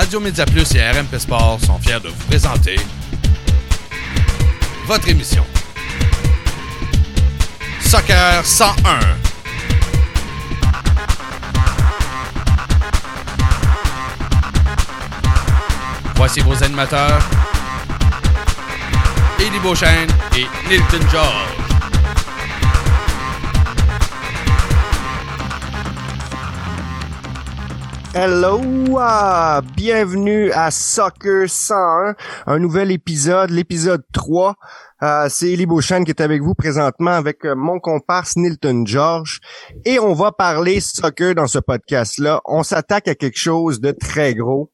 Radio Média Plus et RMP Sport sont fiers de vous présenter votre émission Soccer 101. Voici vos animateurs Eddie Beauchesne et Nilton George. Hello, ah, bienvenue à Soccer 101, un nouvel épisode, l'épisode 3. Euh, c'est Elie Beauchesne qui est avec vous présentement avec euh, mon comparse Nilton George et on va parler soccer dans ce podcast-là. On s'attaque à quelque chose de très gros.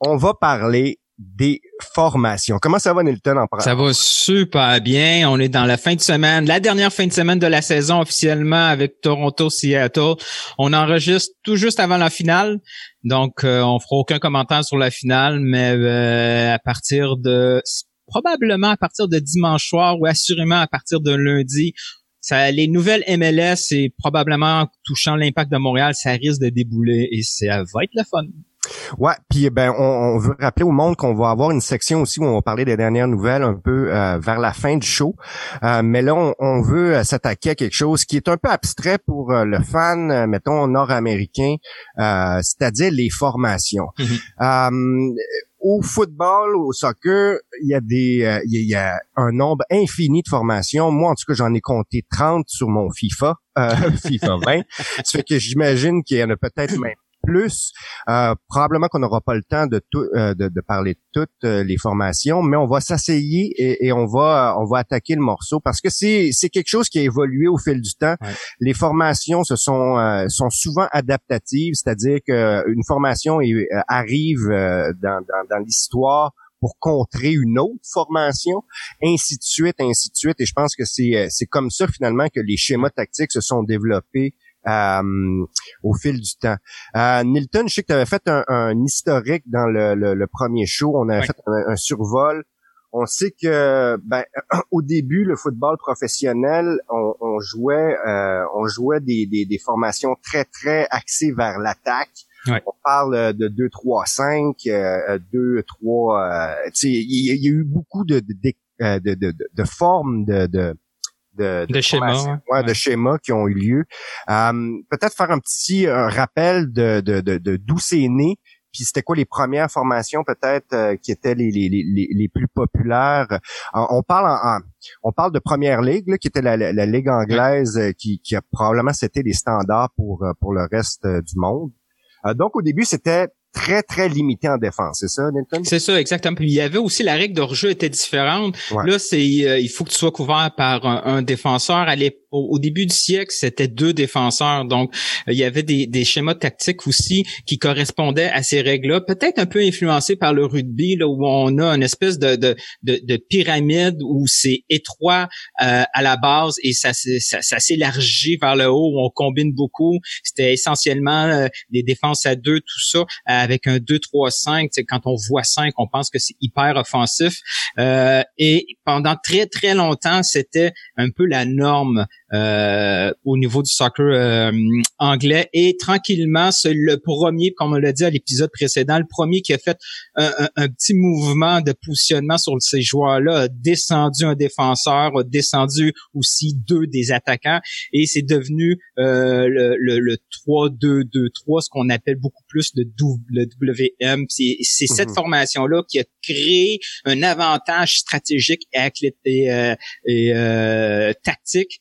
On va parler des formations. Comment ça va, Nilton, en Ça va super bien. On est dans la fin de semaine, la dernière fin de semaine de la saison officiellement avec Toronto-Seattle. On enregistre tout juste avant la finale. Donc, euh, on fera aucun commentaire sur la finale, mais euh, à partir de probablement à partir de dimanche soir ou assurément à partir de lundi, ça, les nouvelles MLS et probablement touchant l'impact de Montréal, ça risque de débouler et ça va être le fun. Ouais, puis ben on, veut rappeler au monde qu'on va avoir une section aussi où on va parler des dernières nouvelles un peu euh, vers la fin du show. Euh, mais là, on, veut euh, s'attaquer à quelque chose qui est un peu abstrait pour le fan, mettons nord-américain, c'est-à-dire les formations. Mm-hmm. au football, au soccer, il y a des, il y a un nombre infini de formations. Moi, en tout cas, j'en ai compté 30 sur mon FIFA, FIFA 20. ça fait que j'imagine qu'il y en a peut-être même plus. Euh, probablement qu'on n'aura pas le temps de, tout, euh, de, de, parler de toutes euh, les formations, mais on va s'asseyer et, et, on va on va attaquer le morceau parce que c'est c'est quelque chose qui a évolué au fil du temps. Les formations se sont sont souvent adaptatives, c'est-à-dire qu'une formation arrive dans, dans, dans l'histoire pour contrer une autre formation, ainsi de suite, ainsi de suite. Et je pense que c'est c'est comme ça finalement que les schémas tactiques se sont développés euh, au fil du temps. Euh, Nilton, je sais que tu avais fait un, historique dans le, premier show. On avait fait un, survol. On sait que ben, au début, le football professionnel, on, jouait, euh, on jouait des, des, formations très très axées vers l'attaque. On parle de 2 3 5 2 3 il y, a eu beaucoup de de, de, de, de formes de, de, de, schémas, ouais, de schémas qui ont eu lieu. Euh, peut-être faire un petit rappel de, de, de, d'où c'est né, puis c'était quoi les premières formations peut-être euh, qui étaient les, les, les, les plus populaires. on parle en, on parle de première ligue qui était la, la, ligue anglaise euh, qui, qui a probablement c'était les standards pour pour le reste du monde. donc au début c'était très, très limité en défense. C'est ça? C'est ça, exactement. Puis il y avait aussi la règle de rejeu était différente. Là, c'est euh, il faut que tu sois couvert par un, défenseur. À au, début du siècle, c'était deux défenseurs. Donc, il y avait des, des, schémas tactiques aussi qui correspondaient à ces règles-là. Peut-être un peu influencé par le rugby, là, où on a une espèce de, de, de, pyramide où c'est étroit euh, à la base et ça s'élargit vers le haut, où on combine beaucoup. C'était essentiellement euh, des défenses à deux, tout ça avec un 2-3-5. Quand on voit 5, on pense que c'est hyper offensif. Euh, et pendant très, très longtemps, c'était un peu la norme euh, au niveau du soccer euh, anglais. Et tranquillement, c'est le premier, comme on l'a dit à l'épisode précédent, le premier qui a fait un, petit mouvement de positionnement sur ces joueurs-là, a descendu un défenseur, a descendu aussi deux des attaquants, et c'est devenu euh, le, le, le 3-2-2-3, ce qu'on appelle beaucoup plus le, WM. C'est cette mhm. formation-là qui a créé un avantage stratégique et, et, et tactique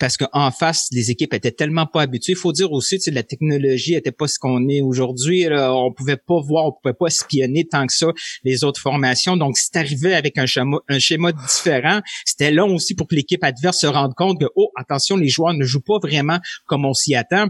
parce qu'en face, les équipes étaient tellement pas habituées. Il faut dire aussi, que la technologie était pas ce qu'on est aujourd'hui. On pouvait pas voir, on pouvait pas espionner tant que ça les autres formations. Donc, c'est arrivé avec un schéma, un schéma différent. C'était long aussi pour que l'équipe adverse se rende compte que, oh, attention, les joueurs ne jouent pas vraiment comme on s'y attend.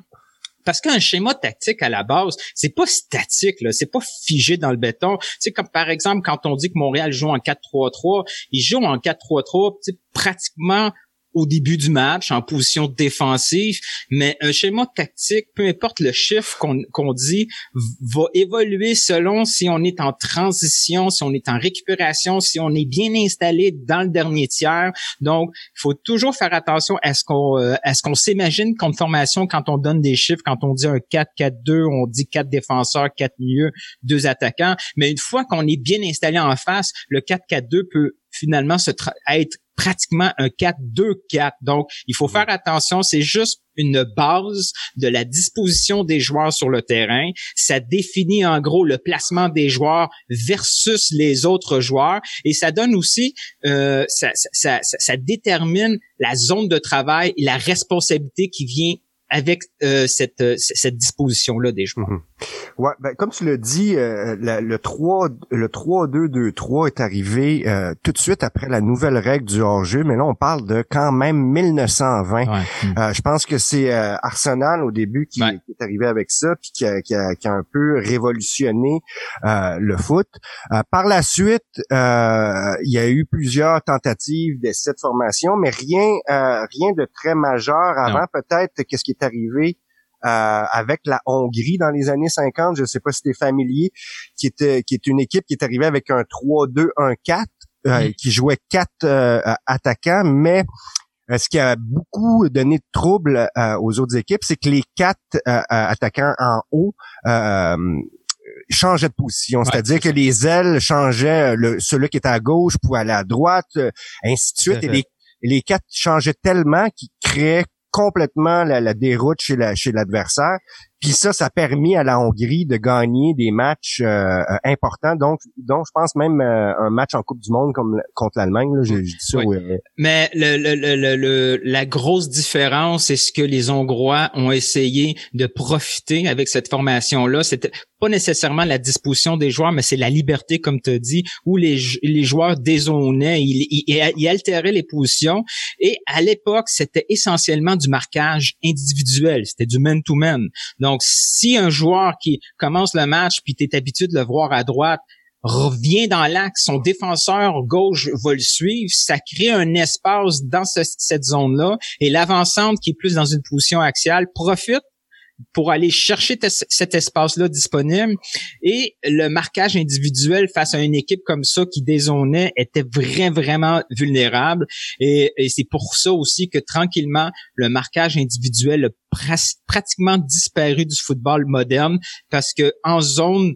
Parce qu'un schéma tactique à la base, c'est pas statique, là, c'est pas figé dans le béton. Tu comme par exemple quand on dit que Montréal joue en 4-3-3, ils jouent en 4-3-3, pratiquement au début du match en position défensive, mais un schéma tactique, peu importe le chiffre qu'on dit, va évoluer selon si on est en transition, si on est en récupération, si on est bien installé dans le dernier tiers. Donc, il faut toujours faire attention à ce qu'on euh, à ce qu'on s'imagine comme formation quand on donne des chiffres, quand on dit un 4-4-2, on dit quatre défenseurs, quatre milieux, deux attaquants, mais une fois qu'on est bien installé en face, le 4-4-2 peut finalement se être pratiquement un 4-2-4. Donc, il faut faire attention. C'est juste une base de la disposition des joueurs sur le terrain. Ça définit en gros le placement des joueurs versus les autres joueurs et ça donne aussi, euh, ça, ça, ça, ça détermine la zone de travail et la responsabilité qui vient avec euh, cette, euh, cette disposition-là des joueurs. Ouais, ben, comme tu l'as dit, euh, le 3 le 3-2-2-3 est arrivé tout de suite après la nouvelle règle du hors-jeu, mais là on parle de quand même 1920. je pense que c'est Arsenal au début qui, est arrivé avec ça, puis qui a, qui a, qui a un peu révolutionné le foot. par la suite, il y a eu plusieurs tentatives de cette formation, mais rien rien de très majeur avant. Peut-être qu'est-ce qui est arrivé euh, avec la Hongrie dans les années 50. Je ne sais pas si tu es familier, qui était qui est une équipe qui est arrivée avec un 3-2-1-4, euh, qui jouait quatre euh, attaquants, mais ce qui a beaucoup donné de trouble aux autres équipes, c'est que les quatre attaquants en haut changeaient de position. C'est-à-dire que les ailes changeaient, le, celui qui était à gauche pouvait aller à droite, ainsi de suite. Et les, les quatre changeaient tellement qu'ils créaient complètement la, déroute chez la, chez l'adversaire. Puis ça, ça a permis à la Hongrie de gagner des matchs euh, euh, importants. Donc, donc, je pense même euh, un match en Coupe du Monde comme contre l'Allemagne. Là, j'ai, dit ça. Mais le, le, le, la grosse différence, c'est ce que les Hongrois ont essayé de profiter avec cette formation-là. C'était pas nécessairement la disposition des joueurs, mais c'est la liberté, comme tu as dit, où les, les joueurs dézonaient, ils, ils, ils altéraient les positions. Et à l'époque, c'était essentiellement du marquage individuel. C'était du man-to-man. Donc, si un joueur qui commence le match, puis tu es habitué de le voir à droite, revient dans l'axe, son défenseur gauche va le suivre, ça crée un espace dans cette zone-là, et l'avancante qui est plus dans une position axiale profite pour aller chercher cet espace-là disponible. Et le marquage individuel face à une équipe comme ça qui dézonait était vraiment, vraiment vulnérable. Et, c'est pour ça aussi que tranquillement, le marquage individuel a pratiquement disparu du football moderne parce que en zone,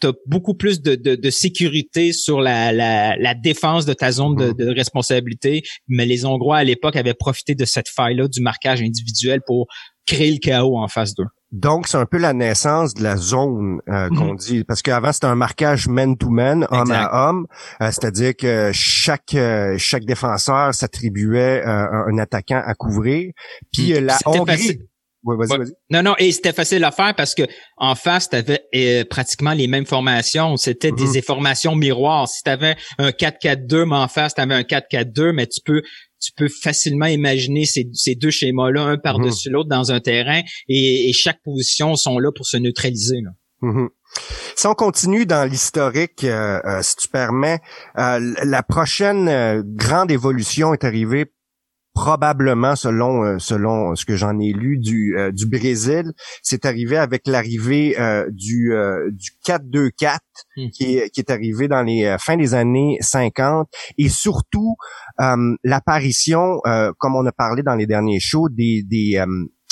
tu as beaucoup plus de, de, sécurité sur la, la, défense de ta zone de, mm-hmm. de, responsabilité, mais les Hongrois à l'époque avaient profité de cette faille-là du marquage individuel pour créer le chaos en face d'eux. Donc, c'est un peu la naissance de la zone euh, qu'on mhm. dit, parce qu'avant c'était un marquage man-to-man, homme à homme, euh, c'est-à-dire que chaque euh, chaque défenseur s'attribuait un attaquant à couvrir. Puis mhm. la Hongrie. Oui, vas-y, vas-y. Non, non, et c'était facile à faire parce que en face, tu avais pratiquement les mêmes formations. C'était des mhm. formations miroirs. Si tu avais un 4-4-2, mais en face, tu avais un 4-4-2, mais tu peux tu peux facilement imaginer ces, ces deux schémas-là, un par-dessus mhm. l'autre dans un terrain, et, chaque position sont là pour se neutraliser. Là. Mhm. Si on continue dans l'historique, euh, euh, si tu permets, euh, la prochaine grande évolution est arrivée probablement selon selon ce que j'en ai lu du du Brésil, c'est arrivé avec l'arrivée du du 4-2-4 hmm. qui est qui est arrivé dans les fins des années 50 et surtout l'apparition comme on a parlé dans les derniers shows des des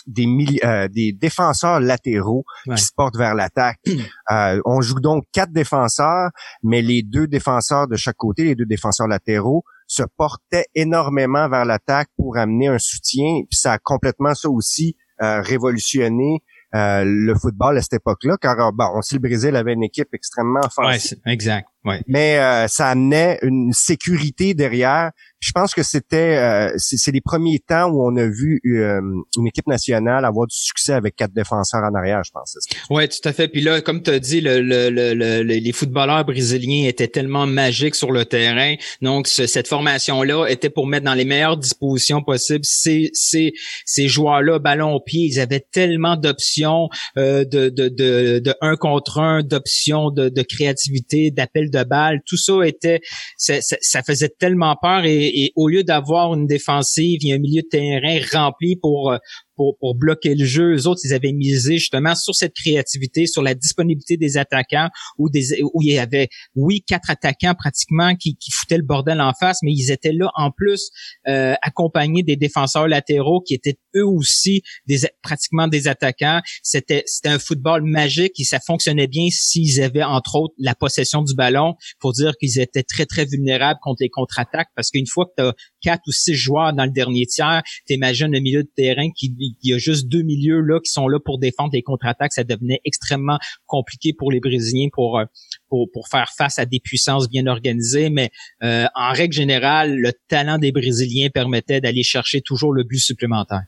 des, des défenseurs latéraux qui se portent vers l'attaque. on joue donc quatre défenseurs, mais les deux défenseurs de chaque côté, les deux défenseurs latéraux, se portait énormément vers l'attaque pour amener un soutien. Puis ça a complètement ça aussi euh, révolutionné euh, le football à cette époque-là, car euh, bon, on sait le Brésil avait une équipe extrêmement offensive. Ouais, exact. Ouais. Mais ça amenait une sécurité derrière je pense que c'était euh, c'est les premiers temps où on a vu euh, une équipe nationale avoir du succès avec quatre défenseurs en arrière, je pense. Oui, tout à fait. Puis là, comme tu as dit, le, le, les footballeurs brésiliens étaient tellement magiques sur le terrain. Donc, cette formation-là était pour mettre dans les meilleures dispositions possibles ces, ces, ces joueurs-là, ballon au pied. Ils avaient tellement d'options euh, de, de, de, de un contre un, d'options de, de créativité, d'appel de balle, tout ça était, ça, faisait tellement peur et, et au lieu d'avoir une défensive, il y a un milieu de terrain rempli pour pour, pour bloquer le jeu. Eux autres, ils avaient misé justement sur cette créativité, sur la disponibilité des attaquants, où, des, où il y avait, oui, quatre attaquants pratiquement qui, foutaient le bordel en face, mais ils étaient là en plus euh, accompagnés des défenseurs latéraux qui étaient eux aussi des, pratiquement des attaquants. C'était un football magique et ça fonctionnait bien s'ils avaient entre autres la possession du ballon. Faut dire qu'ils étaient très très vulnérables contre les contre-attaques parce qu'une fois que tu quatre ou six joueurs dans le dernier tiers, t'imagines le milieu de terrain qui il y a juste deux milieux là qui sont là pour défendre les contre-attaques, ça devenait extrêmement compliqué pour les Brésiliens pour euh, pour, pour faire face à des puissances bien organisées. Mais euh, en règle générale, le talent des Brésiliens permettait d'aller chercher toujours le but supplémentaire.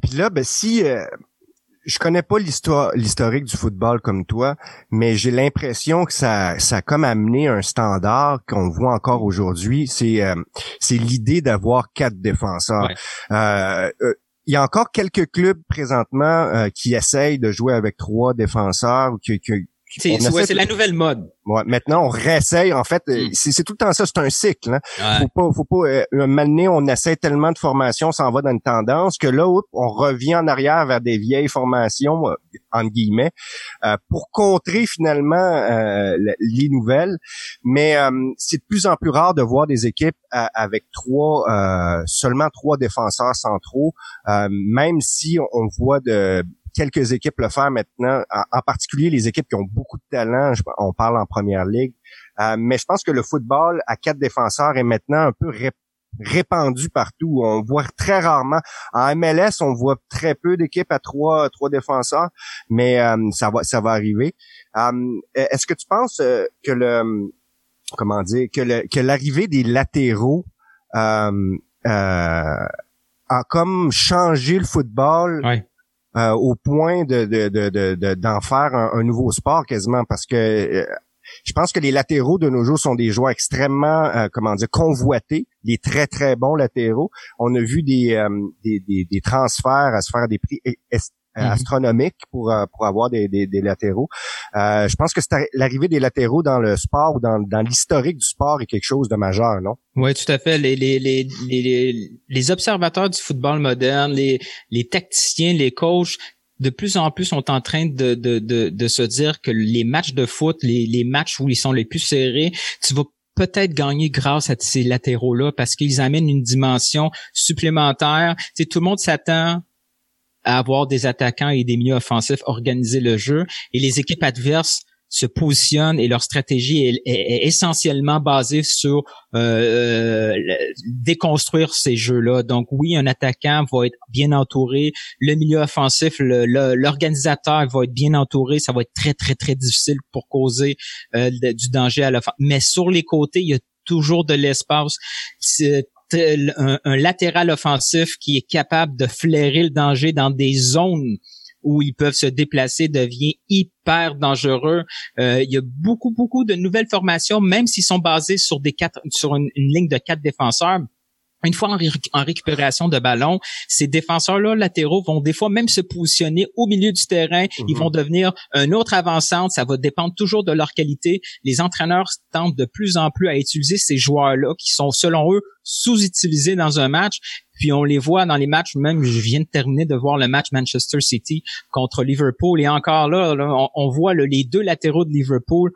Puis là, ben si euh, je connais pas l'histoire, l'historique du football comme toi, mais j'ai l'impression que ça, ça a comme amené un standard qu'on voit encore aujourd'hui. C'est, c'est l'idée d'avoir quatre défenseurs. Euh, il y a encore quelques clubs présentement euh, qui essayent de jouer avec trois défenseurs ou qui, c'est la nouvelle mode. Ouais, maintenant on réessaye. En fait, euh, hmm. c'est tout le temps ça. C'est un cycle. Hein. Faut pas, faut pas. Euh, un on essaie tellement de formations, on s'en va dans une tendance que là, on revient en arrière vers des vieilles formations euh, entre guillemets pour contrer finalement les nouvelles. Mais c'est de plus en plus rare de voir des équipes avec trois, seulement trois défenseurs centraux, même si on voit de quelques équipes le faire maintenant, en, particulier les équipes qui ont beaucoup de talent. on parle en première ligue. Euh, mais je pense que le football à quatre défenseurs est maintenant un peu répandu partout. On voit très rarement. En MLS, on voit très peu d'équipes à trois, trois défenseurs, mais euh, ça va, ça va arriver. Euh, est-ce que tu penses que le, comment dire, que l'arrivée des latéraux a comme changé le football euh, au point de, de, d'en faire un, nouveau sport quasiment parce que euh, je pense que les latéraux de nos jours sont des joueurs extrêmement, euh, comment dire, convoités, des très très bons latéraux. On a vu des, des, des, transferts à se faire des prix euh, mhm. astronomique pour euh, pour avoir des, des, des latéraux. Euh, je pense que l'arrivée des latéraux dans le sport ou dans, dans l'historique du sport est quelque chose de majeur, non? Oui, tout à fait. Les, les, les, les, les observateurs du football moderne, les, les tacticiens, les coachs de plus en plus sont en train de, de, de, de se dire que les matchs de foot, les, les matchs où ils sont les plus serrés, tu vas peut-être gagner grâce à ces latéraux-là parce qu'ils amènent une dimension supplémentaire. Tu tout le monde s'attend à avoir des attaquants et des milieux offensifs organiser le jeu et les équipes adverses se positionnent et leur stratégie est, essentiellement basée sur euh, euh, déconstruire ces jeux-là. Donc oui, un attaquant va être bien entouré, le milieu offensif, l'organisateur va être bien entouré, ça va être très très très difficile pour causer euh, du danger à l'offense. Mais sur les côtés, il y a toujours de l'espace un, latéral offensif qui est capable de flairer le danger dans des zones où ils peuvent se déplacer devient hyper dangereux. Euh, il y a beaucoup, beaucoup de nouvelles formations, même s'ils sont basés sur des quatre, sur une ligne de quatre défenseurs une fois en, récupération de ballon, ces défenseurs-là latéraux vont des fois même se positionner au milieu du terrain. Ils mhm. vont devenir un autre avançant. Ça va dépendre toujours de leur qualité. Les entraîneurs tentent de plus en plus à utiliser ces joueurs-là qui sont, selon eux, sous-utilisés dans un match. Puis on les voit dans les matchs, même je viens de terminer de voir le match Manchester City contre Liverpool. Et encore là, on, voit les deux latéraux de Liverpool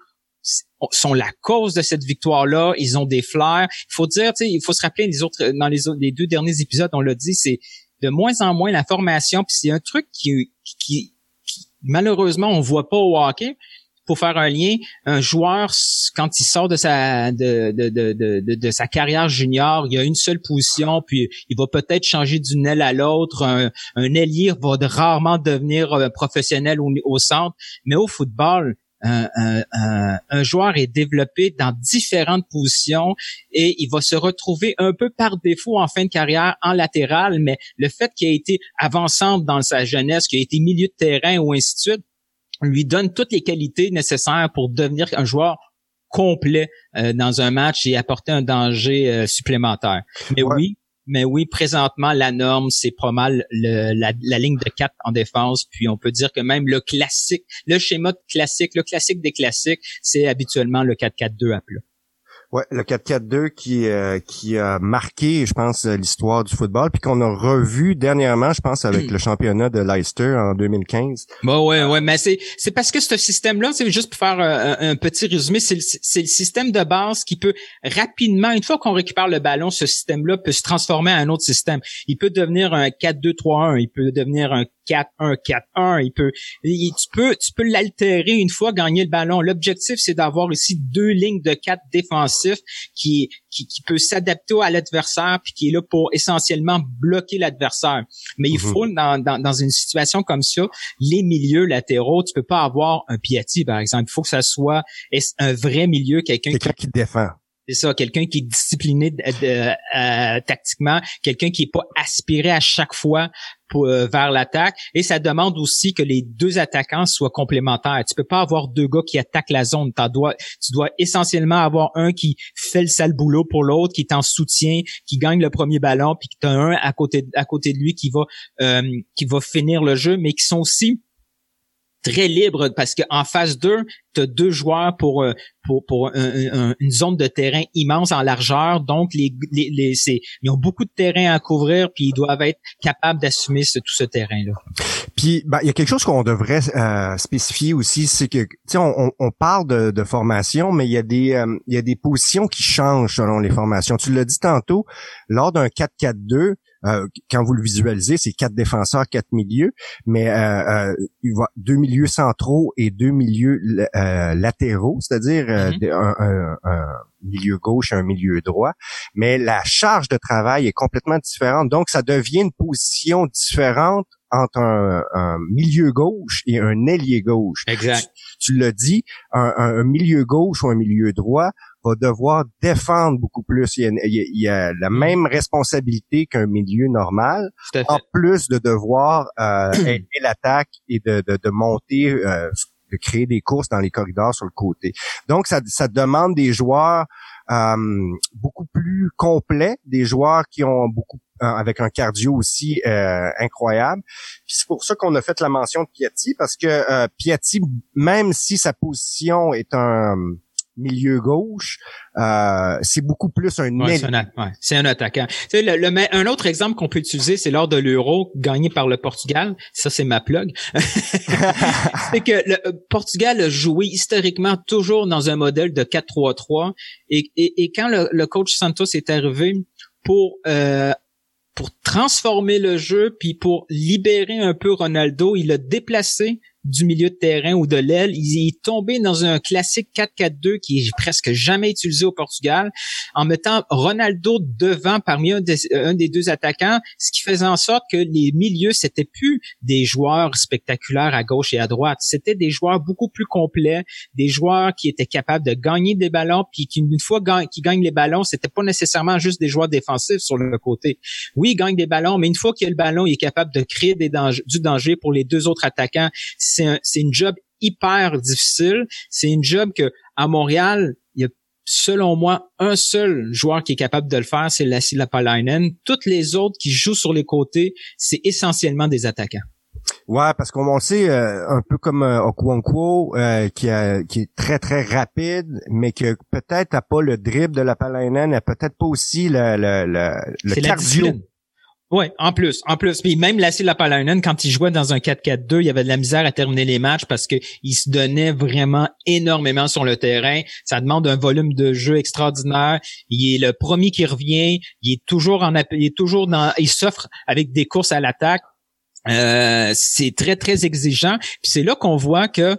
sont la cause de cette victoire-là. Ils ont des flairs. Il faut dire, il faut se rappeler les autres dans les, deux derniers épisodes, on l'a dit, c'est de moins en moins la formation. Puis c'est un truc qui, qui, malheureusement on voit pas au hockey. Pour faire un lien, un joueur quand il sort de sa de, de, de, de, sa carrière junior, il a une seule position, puis il va peut-être changer d'une aile à l'autre. Un, un ailier va rarement devenir euh, professionnel au centre, mais au football, un, joueur est développé dans différentes positions et il va se retrouver un peu par défaut en fin de carrière en latéral, mais le fait qu'il ait été avançant dans sa jeunesse, qu'il ait été milieu de terrain ou ainsi de suite, lui donne toutes les qualités nécessaires pour devenir un joueur complet euh, dans un match et apporter un danger euh, supplémentaire. Mais oui, Mais oui, présentement, la norme, c'est pas mal la, ligne de 4 en défense. Puis on peut dire que même le classique, le schéma classique, le classique des classiques, c'est habituellement le 4-4-2 à plat. Ouais, le 4-4-2 qui euh, qui a marqué, je pense, l'histoire du football, puis qu'on a revu dernièrement, je pense, avec le championnat de Leicester en 2015. Bah ouais, ouais, mais c'est c'est parce que ce système-là, c'est juste pour faire euh, un, petit résumé, c'est le, c'est le système de base qui peut rapidement, une fois qu'on récupère le ballon, ce système-là peut se transformer en un autre système. Il peut devenir un 4-2-3-1, il peut devenir un 4-1-4-1. Il peut, tu peux, tu peux l'altérer une fois gagner le ballon. L'objectif, c'est d'avoir ici deux lignes de quatre qui, qui, qui peut s'adapter à l'adversaire puis qui est là pour essentiellement bloquer l'adversaire. Mais il mhm. faut, dans, dans, dans, une situation comme ça, les milieux latéraux, tu peux pas avoir un Piatti, par exemple. Il faut que ça soit un vrai milieu, quelqu'un qui, qui défend. C'est ça, quelqu'un qui est discipliné euh, tactiquement, quelqu'un qui est pas aspiré à chaque fois pour, euh, vers l'attaque. Et ça demande aussi que les deux attaquants soient complémentaires. Tu peux pas avoir deux gars qui attaquent la zone. Dois, tu dois essentiellement avoir un qui fait le sale boulot pour l'autre, qui est en soutien, qui gagne le premier ballon, puis tu as un à côté à côté de lui qui va euh, qui va finir le jeu, mais qui sont aussi très libre parce qu'en phase 2, tu as deux joueurs pour euh, pour, pour une zone de terrain immense en largeur. Donc, les, les, les ils ont beaucoup de terrain à couvrir, puis ils doivent être capables d'assumer tout ce terrain-là. Puis, ben, il y a quelque chose qu'on devrait euh, spécifier aussi, c'est que, tu on, on, parle de, de, formation, mais il y a des euh, il y a des positions qui changent selon les formations. Tu l'as dit tantôt, lors d'un 4-4-2, euh, quand vous le visualisez, c'est quatre défenseurs, quatre milieux, mais euh, euh, il va deux milieux centraux et deux milieux latéraux, c'est-à-dire mm-hmm. un, un, milieu gauche et un milieu droit. Mais la charge de travail est complètement différente, donc ça devient une position différente entre un, milieu gauche et un ailier gauche. Exact. Tu, l'as dit, un, un, milieu gauche ou un milieu droit va devoir défendre beaucoup plus. Il y a, la mm. même responsabilité qu'un milieu normal, en plus de devoir euh, aider l'attaque et de, de, monter, euh, de créer des courses dans les corridors sur le côté. Donc, ça, ça demande des joueurs euh, beaucoup plus complets, des joueurs qui ont beaucoup avec un cardio aussi incroyable. c'est pour ça qu'on a fait la mention de Piatti, parce que Piatti, même si sa position est un milieu gauche, euh, c'est beaucoup plus un ouais, c'est un, attaquant. Tu le, un autre exemple qu'on peut utiliser, c'est lors de l'Euro gagné par le Portugal. Ça, c'est ma plug. c'est que le euh, Portugal a joué historiquement toujours dans un modèle de 4-3-3. Et, et, et, quand le, coach Santos est arrivé pour euh, pour transformer le jeu, puis pour libérer un peu Ronaldo, il a déplacé du milieu de terrain ou de l'aile. Il est tombé dans un classique 4-4-2 qui est presque jamais utilisé au Portugal, en mettant Ronaldo devant parmi un des, deux attaquants, ce qui faisait en sorte que les milieux, c'était plus des joueurs spectaculaires à gauche et à droite. C'était des joueurs beaucoup plus complets, des joueurs qui étaient capables de gagner des ballons, puis qui, une fois qu'ils gagnent les ballons, c'était pas nécessairement juste des joueurs défensifs sur le côté. Oui, ils gagnent des ballons, mais une fois qu'il y a le ballon, il est capable de créer des du danger pour les deux autres attaquants c'est un, une job hyper difficile. C'est une job que à Montréal, il y a selon moi un seul joueur qui est capable de le faire, c'est Lassie Lapalainen. Toutes les autres qui jouent sur les côtés, c'est essentiellement des attaquants. Ouais, parce qu'on sait euh, un peu comme euh, euh, qui, qui est très très rapide, mais que peut-être n'a pas le dribble de la Palainen, n'a peut-être pas aussi le, le, le, le cardio. Oui, en plus, en plus. Puis même Lassie Lapalainen, quand il jouait dans un 4-4-2, il y avait de la misère à terminer les matchs parce que il se donnait vraiment énormément sur le terrain. Ça demande un volume de jeu extraordinaire. Il est le premier qui revient. Il est toujours en, il est toujours dans, il s'offre avec des courses à l'attaque. Euh, c'est très très exigeant. Puis c'est là qu'on voit que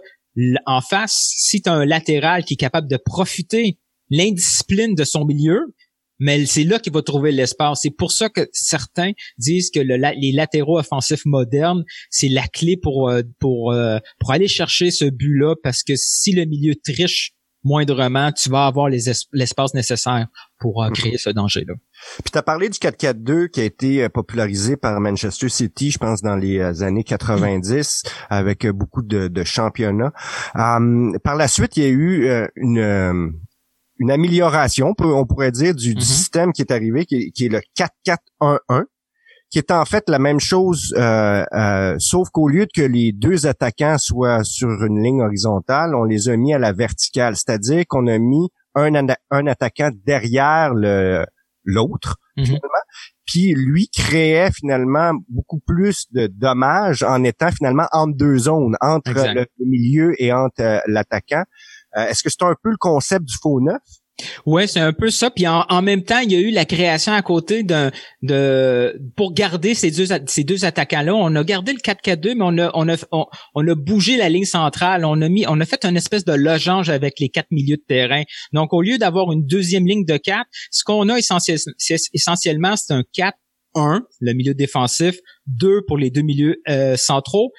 en face, si tu un latéral qui est capable de profiter l'indiscipline de son milieu, mais c'est là qu'il va trouver l'espace. C'est pour ça que certains disent que le, les latéraux offensifs modernes, c'est la clé pour euh, pour euh, pour aller chercher ce but-là, parce que si le milieu triche moindrement, tu vas avoir l'espace nécessaire pour euh, créer ce danger-là. Puis tu as parlé du 4-4-2 qui a été popularisé par Manchester City, je pense, dans les années 90, avec beaucoup de, de championnats. par la suite, il y a eu une une amélioration, on pourrait dire, du, Mhm. système qui est arrivé, qui est, qui est le 4-4-1-1, qui est en fait la même chose, euh, euh, sauf qu'au lieu que les deux attaquants soient sur une ligne horizontale, on les a mis à la verticale, c'est-à-dire qu'on a mis un, attaquant derrière le l'autre, Mhm. puis lui créait finalement beaucoup plus de dommages en étant finalement entre deux zones, entre Exact. le milieu et entre euh, l'attaquant. Euh, Est-ce que c'est un peu le concept du faux neuf? Ouais, c'est un peu ça. Puis en, en même temps, il y a eu la création à côté d'un de pour garder ces deux ces deux attaquants-là. On a gardé le 4-4-2, mais on a on a on, a bougé la ligne centrale. On a mis on a fait une espèce de losange avec les quatre milieux de terrain. Donc au lieu d'avoir une deuxième ligne de quatre, ce qu'on a essentiellement, c'est un 4-1, le milieu défensif, deux pour les deux milieux euh, centraux.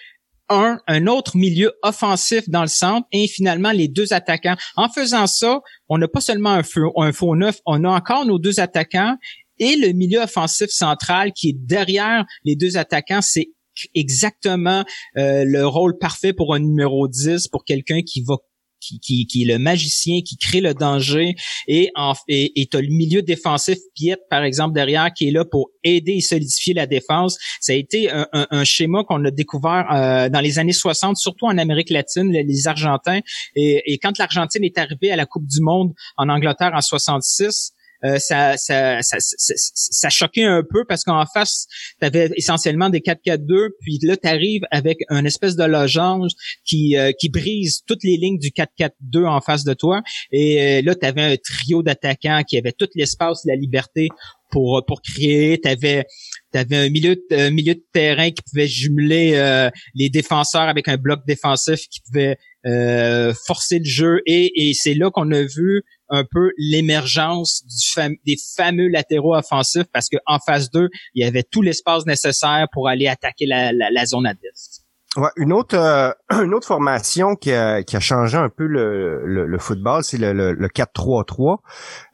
Un, un autre milieu offensif dans le centre et finalement les deux attaquants. En faisant ça, on n'a pas seulement un faux, un faux neuf, on a encore nos deux attaquants et le milieu offensif central qui est derrière les deux attaquants, c'est exactement euh, le rôle parfait pour un numéro 10, pour quelqu'un qui va qui, qui, qui est le magicien qui crée le danger et en et et t'as le milieu défensif Piet par exemple derrière qui est là pour aider et solidifier la défense. Ça a été un, un- un schéma qu'on a découvert euh, dans les années 60 surtout en Amérique latine les, les Argentins. Et, et quand l'Argentine est arrivée à la Coupe du Monde en Angleterre en 66 euh, ça, ça, ça, ça, choquait un peu parce qu'en face, tu avais essentiellement des 4-4-2, puis là, tu arrives avec un espèce de losange qui, euh, qui brise toutes les lignes du 4-4-2 en face de toi. Et euh, là, tu avais un trio d'attaquants qui avait tout l'espace, la liberté pour, pour créer. Tu avais, un milieu, de- milieu de terrain qui pouvait jumeler euh, les défenseurs avec un bloc défensif qui pouvait euh, forcer le jeu. Et, et c'est là qu'on a vu un peu l'émergence des fameux latéraux offensifs parce qu'en phase 2, il y avait tout l'espace nécessaire pour aller attaquer la, la, la zone adverse. Ouais, une autre euh, une autre formation qui a, qui a changé un peu le, le, le football, c'est le, le, le 4-3-3.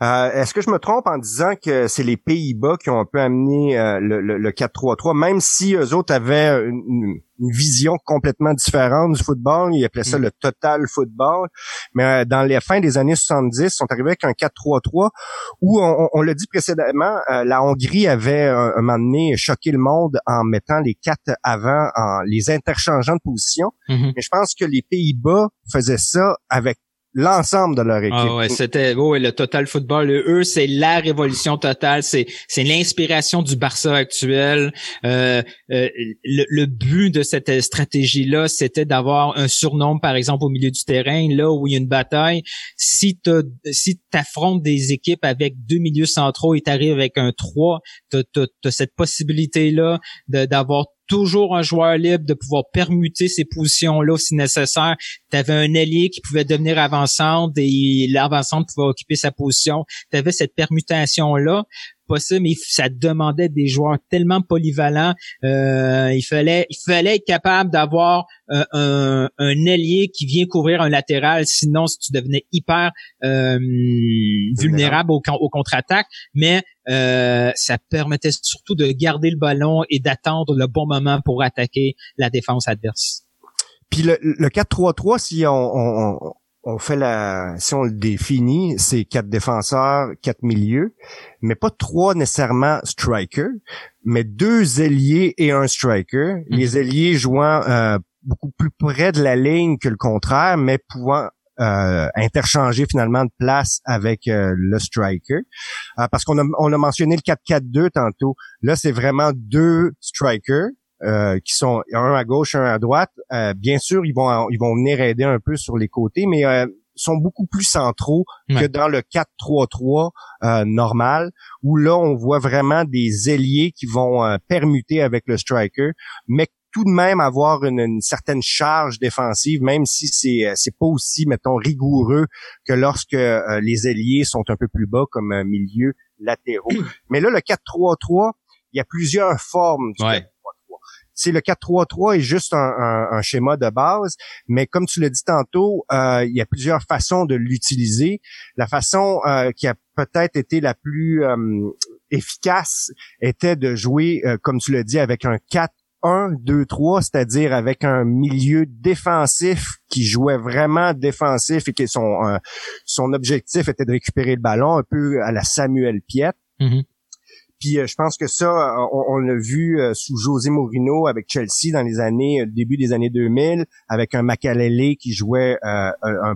Euh, Est-ce que je me trompe en disant que c'est les Pays-Bas qui ont un peu amené euh, le 4-3-3, même si eux autres avaient une, une- vision complètement différente du football, ils appelaient ça Mm. le total football. Mais euh, dans les fins des années 70, ils sont arrivés avec un 4-3-3 où on, on- on l'a dit précédemment, euh, la Hongrie avait euh, un moment donné choqué le monde en mettant les quatre avant, en les interchangeant de position. Mhm. Mais je pense que les Pays-Bas faisaient ça avec l'ensemble de leur équipe. Ah ouais, c'était oh, ouais, le total football. Eux, c'est la révolution totale. C'est c'est l'inspiration du Barça actuel. Euh, euh, le, le but de cette stratégie-là, c'était d'avoir un surnom, par exemple, au milieu du terrain, là où il y a une bataille. Si tu si affrontes des équipes avec deux milieux centraux et t'arrives avec un 3, t'as as, cette possibilité-là d'avoir toujours un joueur libre, de pouvoir permuter ces positions-là si nécessaire. Tu avais un ailier qui pouvait devenir avançante et l'avançante pouvait occuper sa position. Tu avais cette permutation-là possible, mais ça demandait des joueurs tellement polyvalents. Euh, il fallait, il fallait être capable d'avoir euh, un, un ailier qui vient couvrir un latéral, sinon si tu devenais hyper euh, vulnérable au, au contre-attaque. Mais euh, ça permettait surtout de garder le ballon et d'attendre le bon moment pour attaquer la défense adverse. Puis le, le 4-3-3, si on, on, on fait la, si on le définit, c'est quatre défenseurs, quatre milieux, mais pas trois nécessairement strikers, mais deux ailiers et un striker. Mhm. Les ailiers jouant euh, beaucoup plus près de la ligne que le contraire, mais pouvant euh, interchanger finalement de place avec euh, le striker. Euh, parce qu'on a, on a mentionné le 4-4-2 tantôt. Là, c'est vraiment deux strikers. Euh, qui sont un à gauche, un à droite. Euh, bien sûr, ils vont ils vont venir aider un peu sur les côtés, mais euh, sont beaucoup plus centraux Ouais. que dans le 4-3-3 euh, normal, où là, on voit vraiment des ailiers qui vont euh, permuter avec le striker, mais tout de même avoir une, une certaine charge défensive, même si c'est euh, c'est pas aussi, mettons, rigoureux que lorsque euh, les ailiers sont un peu plus bas comme milieu latéraux. Mais là, le 4-3-3, il y a plusieurs formes du Ouais. 4-3-3. C'est le 4-3-3 est juste un, un- un schéma de base, mais comme tu l'as dit tantôt, euh, il y a plusieurs façons de l'utiliser. La façon euh, qui a peut-être été la plus euh, efficace était de jouer, euh, comme tu l'as dit, avec un 1-2-3, c'est-à-dire avec un milieu défensif qui jouait vraiment défensif et que son, euh, son objectif était de récupérer le ballon, un peu à la Samuel Piet. Mm-hmm. Puis euh, je pense que ça, euh, on, l'a vu euh, sous José Mourinho avec Chelsea dans les années début des années 2000, avec un Makalele qui jouait euh, un,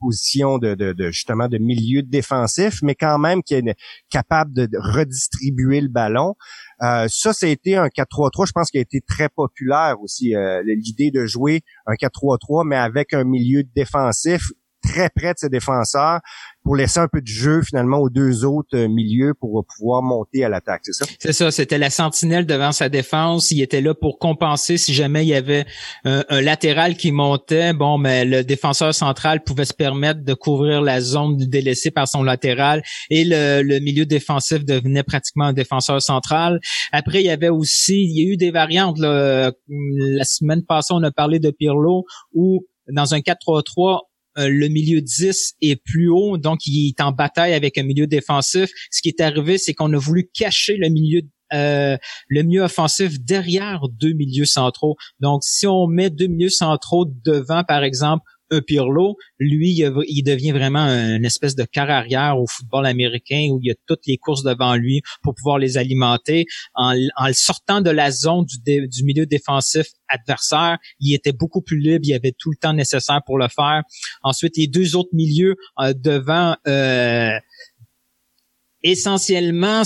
position de, de, justement de milieu défensif, mais quand même qui est capable de redistribuer le ballon. Euh, ça, ça a été un 4-3-3, je pense qu'il a été très populaire aussi, l'idée de jouer un 4-3-3, mais avec un milieu défensif très près de ses défenseurs pour laisser un peu de jeu finalement aux deux autres euh, milieux pour pouvoir monter à l'attaque, c'est ça? C'est ça, c'était la sentinelle devant sa défense. Il était là pour compenser si jamais il y avait un, latéral qui montait. Bon, mais le défenseur central pouvait se permettre de couvrir la zone délaissée par son latéral et le, le milieu défensif devenait pratiquement un défenseur central. Après, il y avait aussi, il y a eu des variantes. Là. La semaine passée, on a parlé de Pirlo où dans un 4-3-3, euh, le milieu 10 est plus haut, donc il est en bataille avec un milieu défensif. Ce qui est arrivé, c'est qu'on a voulu cacher le milieu euh, le milieu offensif derrière deux milieux centraux. Donc, si on met deux milieux centraux devant, par exemple, Pirlo, lui, il devient vraiment une espèce de quart arrière au football américain où il y a toutes les courses devant lui pour pouvoir les alimenter. En, le sortant de la zone du, du milieu défensif adversaire, il était beaucoup plus libre, il avait tout le temps nécessaire pour le faire. Ensuite, les deux autres milieux euh, devant... Euh, essentiellement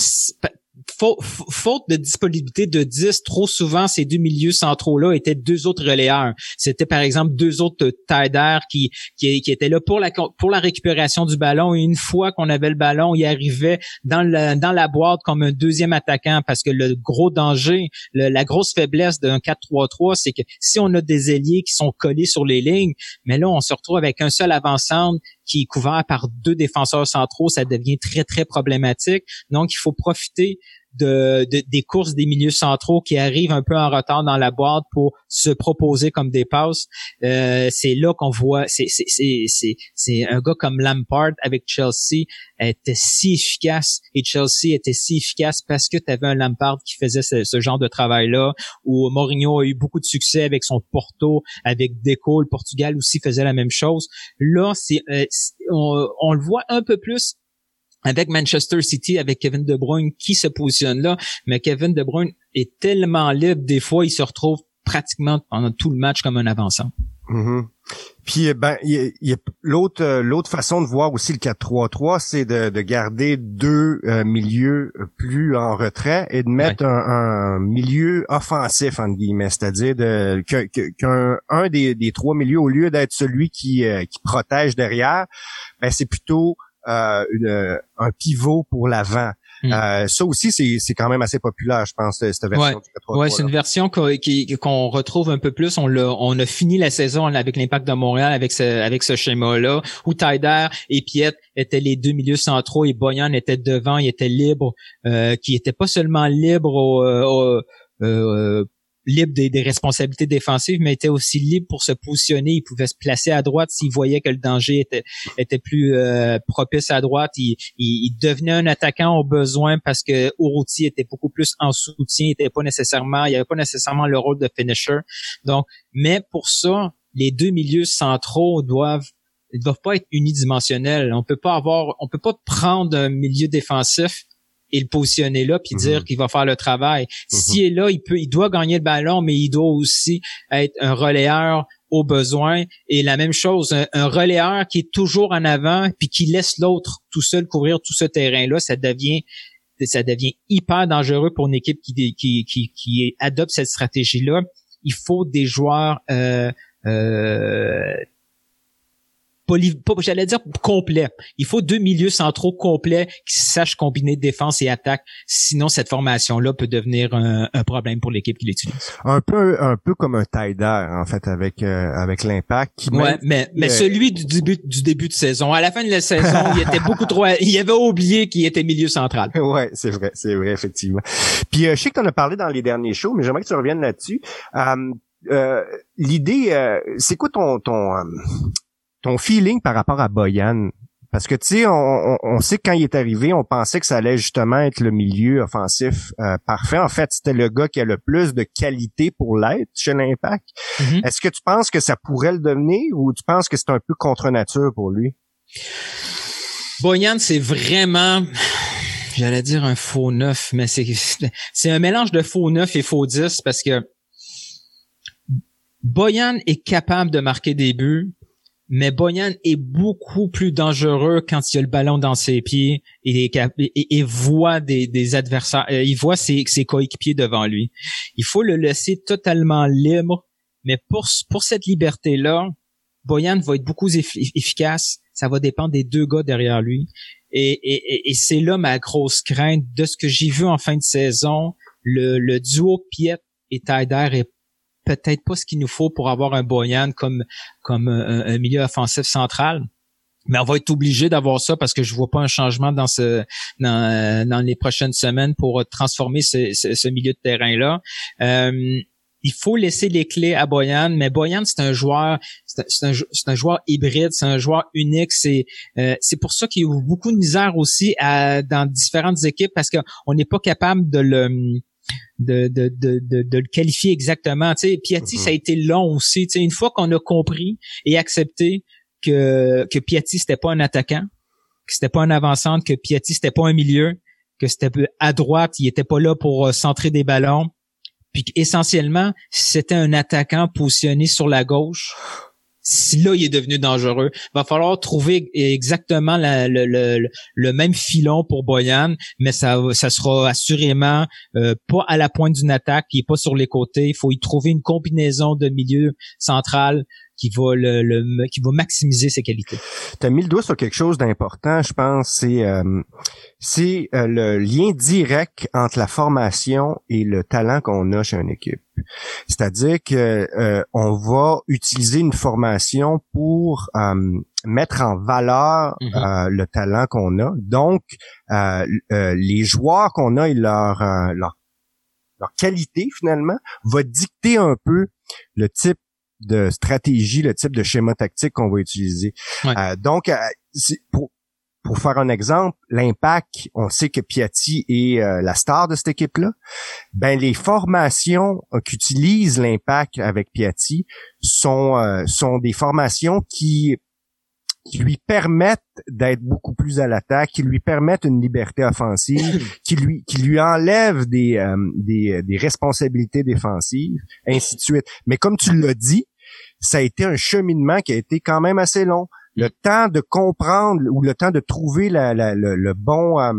faute de disponibilité de 10, trop souvent, ces deux milieux centraux-là étaient deux autres relayeurs. C'était, par exemple, deux autres tailles qui, qui, étaient là pour la, pour la récupération du ballon. Et une fois qu'on avait le ballon, il arrivait dans, le, dans la boîte comme un deuxième attaquant parce que le gros danger, la grosse faiblesse d'un 4-3-3, c'est que si on a des ailiers qui sont collés sur les lignes, mais là, on se retrouve avec un seul avant-centre qui est couvert par deux défenseurs centraux, ça devient très, très problématique. Donc, il faut profiter de, des courses des milieux centraux qui arrivent un peu en retard dans la boîte pour se proposer comme des passes. Euh, c'est là qu'on voit, c'est c'est un gars comme Lampard avec Chelsea était si efficace et Chelsea était si efficace parce que tu avais un Lampard qui faisait ce, genre de travail-là, où Mourinho a eu beaucoup de succès avec son Porto, avec Deco, le Portugal aussi faisait la même chose. Là, c'est euh, on, on le voit un peu plus avec Manchester City, avec Kevin De Bruyne qui se positionne là, mais Kevin De Bruyne est tellement libre, des fois, il se retrouve pratiquement pendant tout le match comme un avançant. Mm-hmm. Puis eh ben, y, y l'autre euh, l'autre façon de voir aussi le 4-3-3, c'est de, de, garder deux euh, milieux plus en retrait et de mettre un, milieu offensif entre guillemets, c'est-à-dire de qu'un un des, des trois milieux au lieu d'être celui qui euh, qui protège derrière, ben c'est plutôt euh, une, un pivot pour l'avant. Hmm. Euh, ça aussi, c'est quand même assez populaire, je pense, cette version ouais. Ouais, c'est une version qu'on retrouve un peu plus. On a, on a fini la saison avec l'impact de Montréal avec ce, avec ce schéma-là, où Tyder et Piet étaient les deux milieux centraux et Boyan était devant, il était libre, euh, qui était pas seulement libre au, au euh, libre des, responsabilités défensives, mais était aussi libre pour se positionner. Il pouvait se placer à droite s'il voyait que le danger était, était plus euh, propice à droite. Il, devenait un attaquant au besoin parce que Uruti était beaucoup plus en soutien. Il était pas nécessairement, il avait pas nécessairement le rôle de finisher. Donc, mais pour ça, les deux milieux centraux doivent ils doivent pas être unidimensionnels. On peut pas avoir, on peut pas prendre un milieu défensif et le positionner là puis dire mhm. qu'il va faire le travail. Mhm. S'il est là, il peut, il doit gagner le ballon, mais il doit aussi être un relayeur au besoin. Et la même chose, un, relayeur qui est toujours en avant puis qui laisse l'autre tout seul couvrir tout ce terrain-là, ça devient ça devient hyper dangereux pour une équipe qui, qui, qui, qui adopte cette stratégie-là. Il faut des joueurs euh, euh, j'allais dire complet. Il faut deux milieux centraux complets qui sachent combiner défense et attaque. Sinon, cette formation-là peut devenir un, problème pour l'équipe qui l'utilise. Un peu, un peu comme un taille en fait, avec euh, avec l'impact. Ouais, mais mais celui du début du début de saison. À la fin de la saison, il était beaucoup trop. Il avait oublié qu'il était milieu central. Ouais, c'est vrai, c'est vrai effectivement. Puis euh, je sais que tu en as parlé dans les derniers shows, mais j'aimerais que tu reviennes là-dessus. Euh, l'idée, c'est quoi ton ton ton feeling par rapport à Boyan? Parce que, tu sais, on, sait que quand il est arrivé, on pensait que ça allait justement être le milieu offensif euh, parfait. En fait, c'était le gars qui a le plus de qualité pour l'être chez l'Impact. Mm-hmm. Est-ce que tu penses que ça pourrait le devenir ou tu penses que c'est un peu contre nature pour lui? Boyan, c'est vraiment j'allais dire un faux neuf, mais c'est c'est un mélange de faux neuf et faux 10 parce que Boyan est capable de marquer des buts, mais Boyan est beaucoup plus dangereux quand il a le ballon dans ses pieds et, voit des, adversaires, euh, il voit ses, coéquipiers devant lui. Il faut le laisser totalement libre, mais pour, cette liberté-là, Boyan va être beaucoup efficace. Ça va dépendre des deux gars derrière lui. Et, c'est là ma grosse crainte de ce que j'ai vu en fin de saison. Le, duo Piet et Taider est peut-être pas ce qu'il nous faut pour avoir un Boyan comme comme un, milieu offensif central. Mais on va être obligé d'avoir ça parce que je vois pas un changement dans ce dans, les prochaines semaines pour transformer ce, milieu de terrain là. Euh, il faut laisser les clés à Boyan, mais Boyan c'est un joueur, c'est un, un, joueur hybride, c'est un joueur unique. C'est euh, c'est pour ça qu'il y a beaucoup de misère aussi à, dans différentes équipes parce qu'on n'est pas capable de le de, de, de, de, le qualifier exactement. Tu sais, Piatti, ça a été long aussi. Tu sais, une fois qu'on a compris et accepté que, que Piatti, c'était pas un attaquant, que c'était pas un avançant, que Piatti, c'était pas un milieu, que c'était à droite, il était pas là pour euh, centrer des ballons, puis essentiellement, c'était un attaquant positionné sur la gauche, si là il est devenu dangereux, va falloir trouver exactement le, même filon pour Boyan, mais ça, ça sera assurément euh, pas à la pointe d'une attaque, qui est pas sur les côtés. Il faut y trouver une combinaison de milieu central qui va le, qui va maximiser ses qualités. Tu as mis le doigt sur quelque chose d'important, je pense, c'est euh, c'est euh, le lien direct entre la formation et le talent qu'on a chez une équipe. C'est-à-dire que euh, on va utiliser une formation pour mettre en valeur mm-hmm. le talent qu'on a. Donc, les joueurs qu'on a et leur, leur leur qualité finalement va dicter un peu le type de stratégie, le type de schéma tactique qu'on va utiliser. Euh, donc, euh, pour, pour faire un exemple, l'impact, on sait que Piatti est euh, la star de cette équipe-là. Ben les formations qu'utilise l'impact avec Piatti sont sont des formations qui qui lui permettent d'être beaucoup plus à l'attaque, qui lui permettent une liberté offensive, qui lui qui lui enlèvent des, euh, des, des responsabilités défensives, ainsi de suite. Mais comme tu l'as dit, ça a été un cheminement qui a été quand même assez long. Le temps de comprendre ou le temps de trouver la, le, bon euh,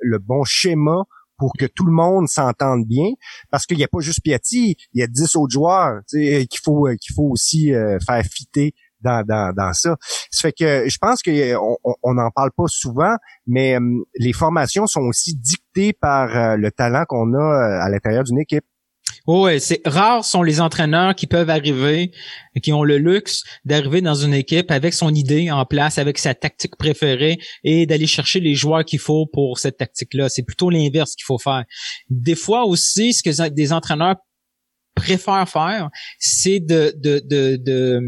le bon schéma pour que tout le monde s'entende bien, parce qu'il n'y a pas juste Piatti, il y a dix autres joueurs qu'il faut qu'il faut aussi faire fitter dans, dans, dans ça. Ça fait que je pense qu'on on n'en parle pas souvent, mais euh, les formations sont aussi dictées par euh, le talent qu'on a euh, à l'intérieur d'une équipe. Oh ouais, c'est rares sont les entraîneurs qui peuvent arriver, qui ont le luxe d'arriver dans une équipe avec son idée en place, avec sa tactique préférée et d'aller chercher les joueurs qu'il faut pour cette tactique-là. C'est plutôt l'inverse qu'il faut faire. Des fois aussi, ce que des entraîneurs préfèrent faire, c'est de, de, de, de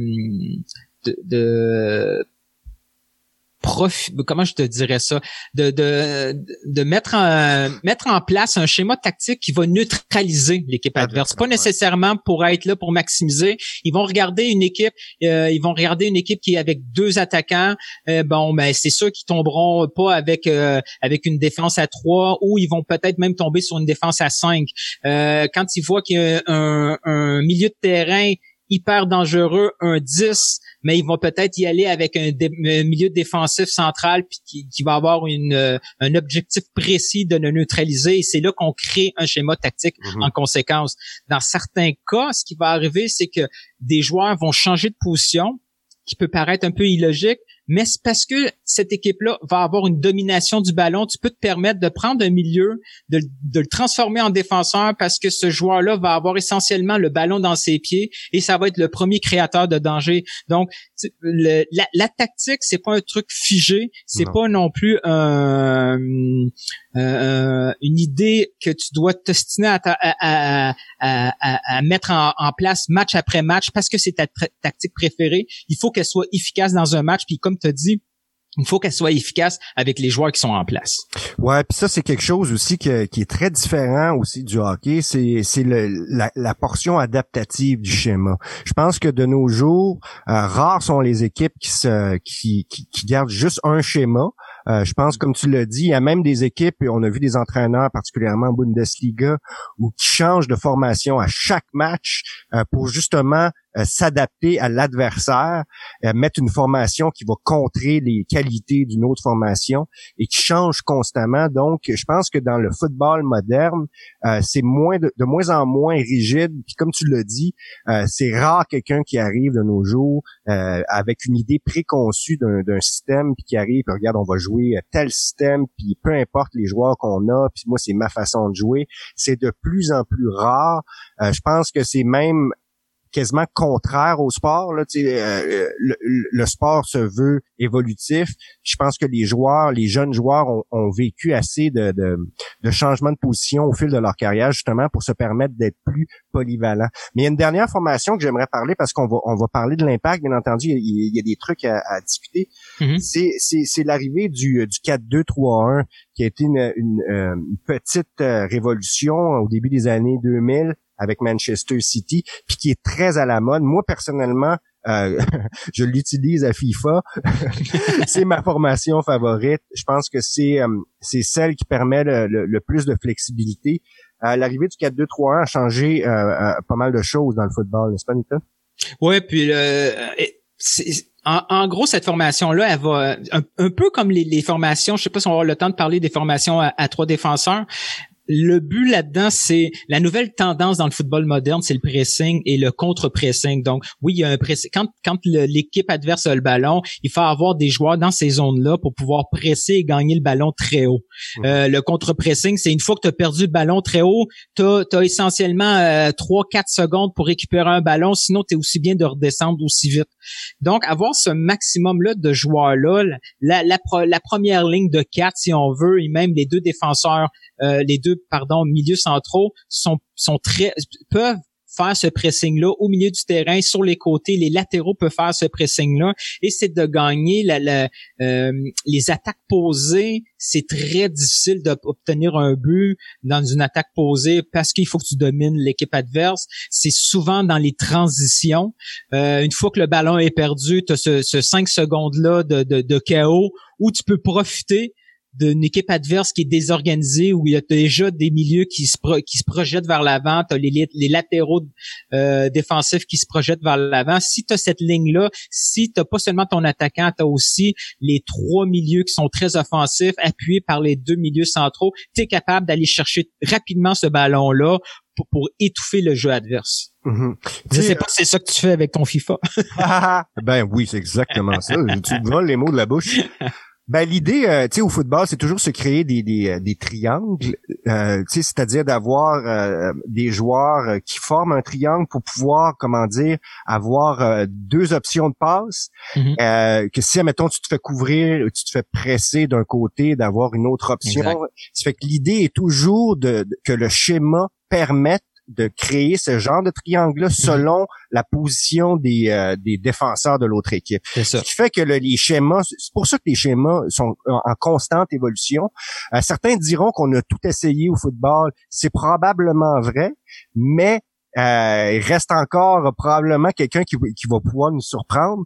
de, de comment je te dirais ça, de, de, de mettre, en, mettre en place un schéma tactique qui va neutraliser l'équipe adverse. Pas nécessairement pour être là pour maximiser. Ils vont regarder une équipe, euh, ils vont regarder une équipe qui est avec deux attaquants. Euh, bon, ben c'est sûr qu'ils tomberont pas avec euh, avec une défense à trois ou ils vont peut-être même tomber sur une défense à cinq. quand ils voient qu'il y a un, un milieu de terrain hyper dangereux, un 10, mais ils vont peut-être y aller avec un, milieu défensif central puis qui, va avoir une, euh, un objectif précis de le neutraliser. Et c'est là qu'on crée un schéma tactique mhm. en conséquence. Dans certains cas, ce qui va arriver, c'est que des joueurs vont changer de position, qui peut paraître un peu illogique, mais c'est parce que cette équipe-là va avoir une domination du ballon. Tu peux te permettre de prendre un milieu, de, le transformer en défenseur parce que ce joueur-là va avoir essentiellement le ballon dans ses pieds et ça va être le premier créateur de danger. Donc, la, la, tactique, c'est pas un truc figé, c'est pas non plus un, une idée que tu dois t'ostiner à, à, à, à, mettre en, en, place match après match parce que c'est ta tactique préférée. Il faut qu'elle soit efficace dans un match. Puis comme tu as dit, il faut qu'elle soit efficace avec les joueurs qui sont en place. Ouais, puis ça c'est quelque chose aussi qui est très différent aussi du hockey, c'est c'est la, la, portion adaptative du schéma. Je pense que de nos jours, euh, rares sont les équipes qui se qui, qui, qui gardent juste un schéma. Euh, je pense, comme tu l'as dit, il y a même des équipes, et on a vu des entraîneurs, particulièrement en Bundesliga, où qui changent de formation à chaque match euh, pour justement s'adapter à l'adversaire, euh, mettre une formation qui va contrer les qualités d'une autre formation et qui change constamment. Donc, je pense que dans le football moderne, euh, c'est moins de, moins en moins rigide. Puis comme tu l'as dit, c'est rare quelqu'un qui arrive de nos jours avec une idée préconçue d'un système puis qui arrive puis regarde, on va jouer tel système puis peu importe les joueurs qu'on a puis moi c'est ma façon de jouer. C'est de plus en plus rare. je pense que c'est même quasiment contraire au sport. Là, euh, euh, le, le, sport se veut évolutif. Je pense que les joueurs, les jeunes joueurs ont, ont vécu assez de, de, de changements de position au fil de leur carrière justement pour se permettre d'être plus polyvalents. Mais il y a une dernière formation que j'aimerais parler parce qu'on va on va parler de l'impact. Bien entendu, il y, a, des trucs à, à discuter. Mm-hmm. C'est l'arrivée du, du 4-2-3-1 qui a été une, une, euh, une petite révolution au début des années 2000 avec Manchester City, puis qui est très à la mode. Moi, personnellement, euh, je l'utilise à FIFA. c'est ma formation favorite. Je pense que c'est euh, c'est celle qui permet le, plus de flexibilité. Euh, l'arrivée du 4-2-3-1 a changé pas mal de choses dans le football, n'est-ce pas, Nathan? Oui, puis en, en, gros, cette formation-là, elle va un, peu comme les, formations, je sais pas si on va avoir le temps de parler des formations à trois défenseurs, le but là-dedans, c'est la nouvelle tendance dans le football moderne, c'est le pressing et le contre-pressing. Donc, oui, il y a un pressing. Quand, quand l'équipe adverse a le ballon, il faut avoir des joueurs dans ces zones-là pour pouvoir presser et gagner le ballon très haut. Mmh. Euh, le contre-pressing, c'est une fois que tu as perdu le ballon très haut, tu as, essentiellement euh, 3-4 secondes pour récupérer un ballon, sinon tu es aussi bien de redescendre aussi vite. Donc, avoir ce maximum-là de joueurs-là, la, la, la, première ligne de 4, si on veut, et même les deux défenseurs, euh, les deux, pardon, milieux centraux sont, sont très, peuvent faire ce pressing-là au milieu du terrain, sur les côtés, les latéraux peuvent faire ce pressing-là, et c'est de gagner la, euh, les attaques posées. C'est très difficile d'obtenir un but dans une attaque posée parce qu'il faut que tu domines l'équipe adverse. C'est souvent dans les transitions. Euh, une fois que le ballon est perdu, tu as ce, ce 5 secondes-là de, de, de chaos où tu peux profiter d'une équipe adverse qui est désorganisée où il y a déjà des milieux qui se qui se projettent vers l'avant, tu as les, les latéraux euh, défensifs qui se projettent vers l'avant. Si tu as cette ligne là, si tu pas seulement ton attaquant, tu as aussi les trois milieux qui sont très offensifs appuyés par les deux milieux centraux, tu es capable d'aller chercher rapidement ce ballon là pour, pour étouffer le jeu adverse. Mm-hmm. Je sais pas si c'est ça que tu fais avec ton FIFA. ben oui, c'est exactement ça. tu voles les mots de la bouche. Ben l'idée, euh, tu sais, au football, c'est toujours se créer des des, euh, des triangles, euh, tu sais, c'est-à-dire d'avoir euh, des joueurs qui forment un triangle pour pouvoir, comment dire, avoir deux options de passe. Mm-hmm. que si, admettons, tu te fais couvrir, tu te fais presser d'un côté, d'avoir une autre option. Ça fait que l'idée est toujours de, que le schéma permette de créer ce genre de triangle-là mhm. selon la position des, euh, des défenseurs de l'autre équipe. C'est ça. Ce qui fait que les schémas, c'est pour ça que les schémas sont en constante évolution. Euh, certains diront qu'on a tout essayé au football. C'est probablement vrai, mais euh, il reste encore probablement quelqu'un qui, qui, va pouvoir nous surprendre.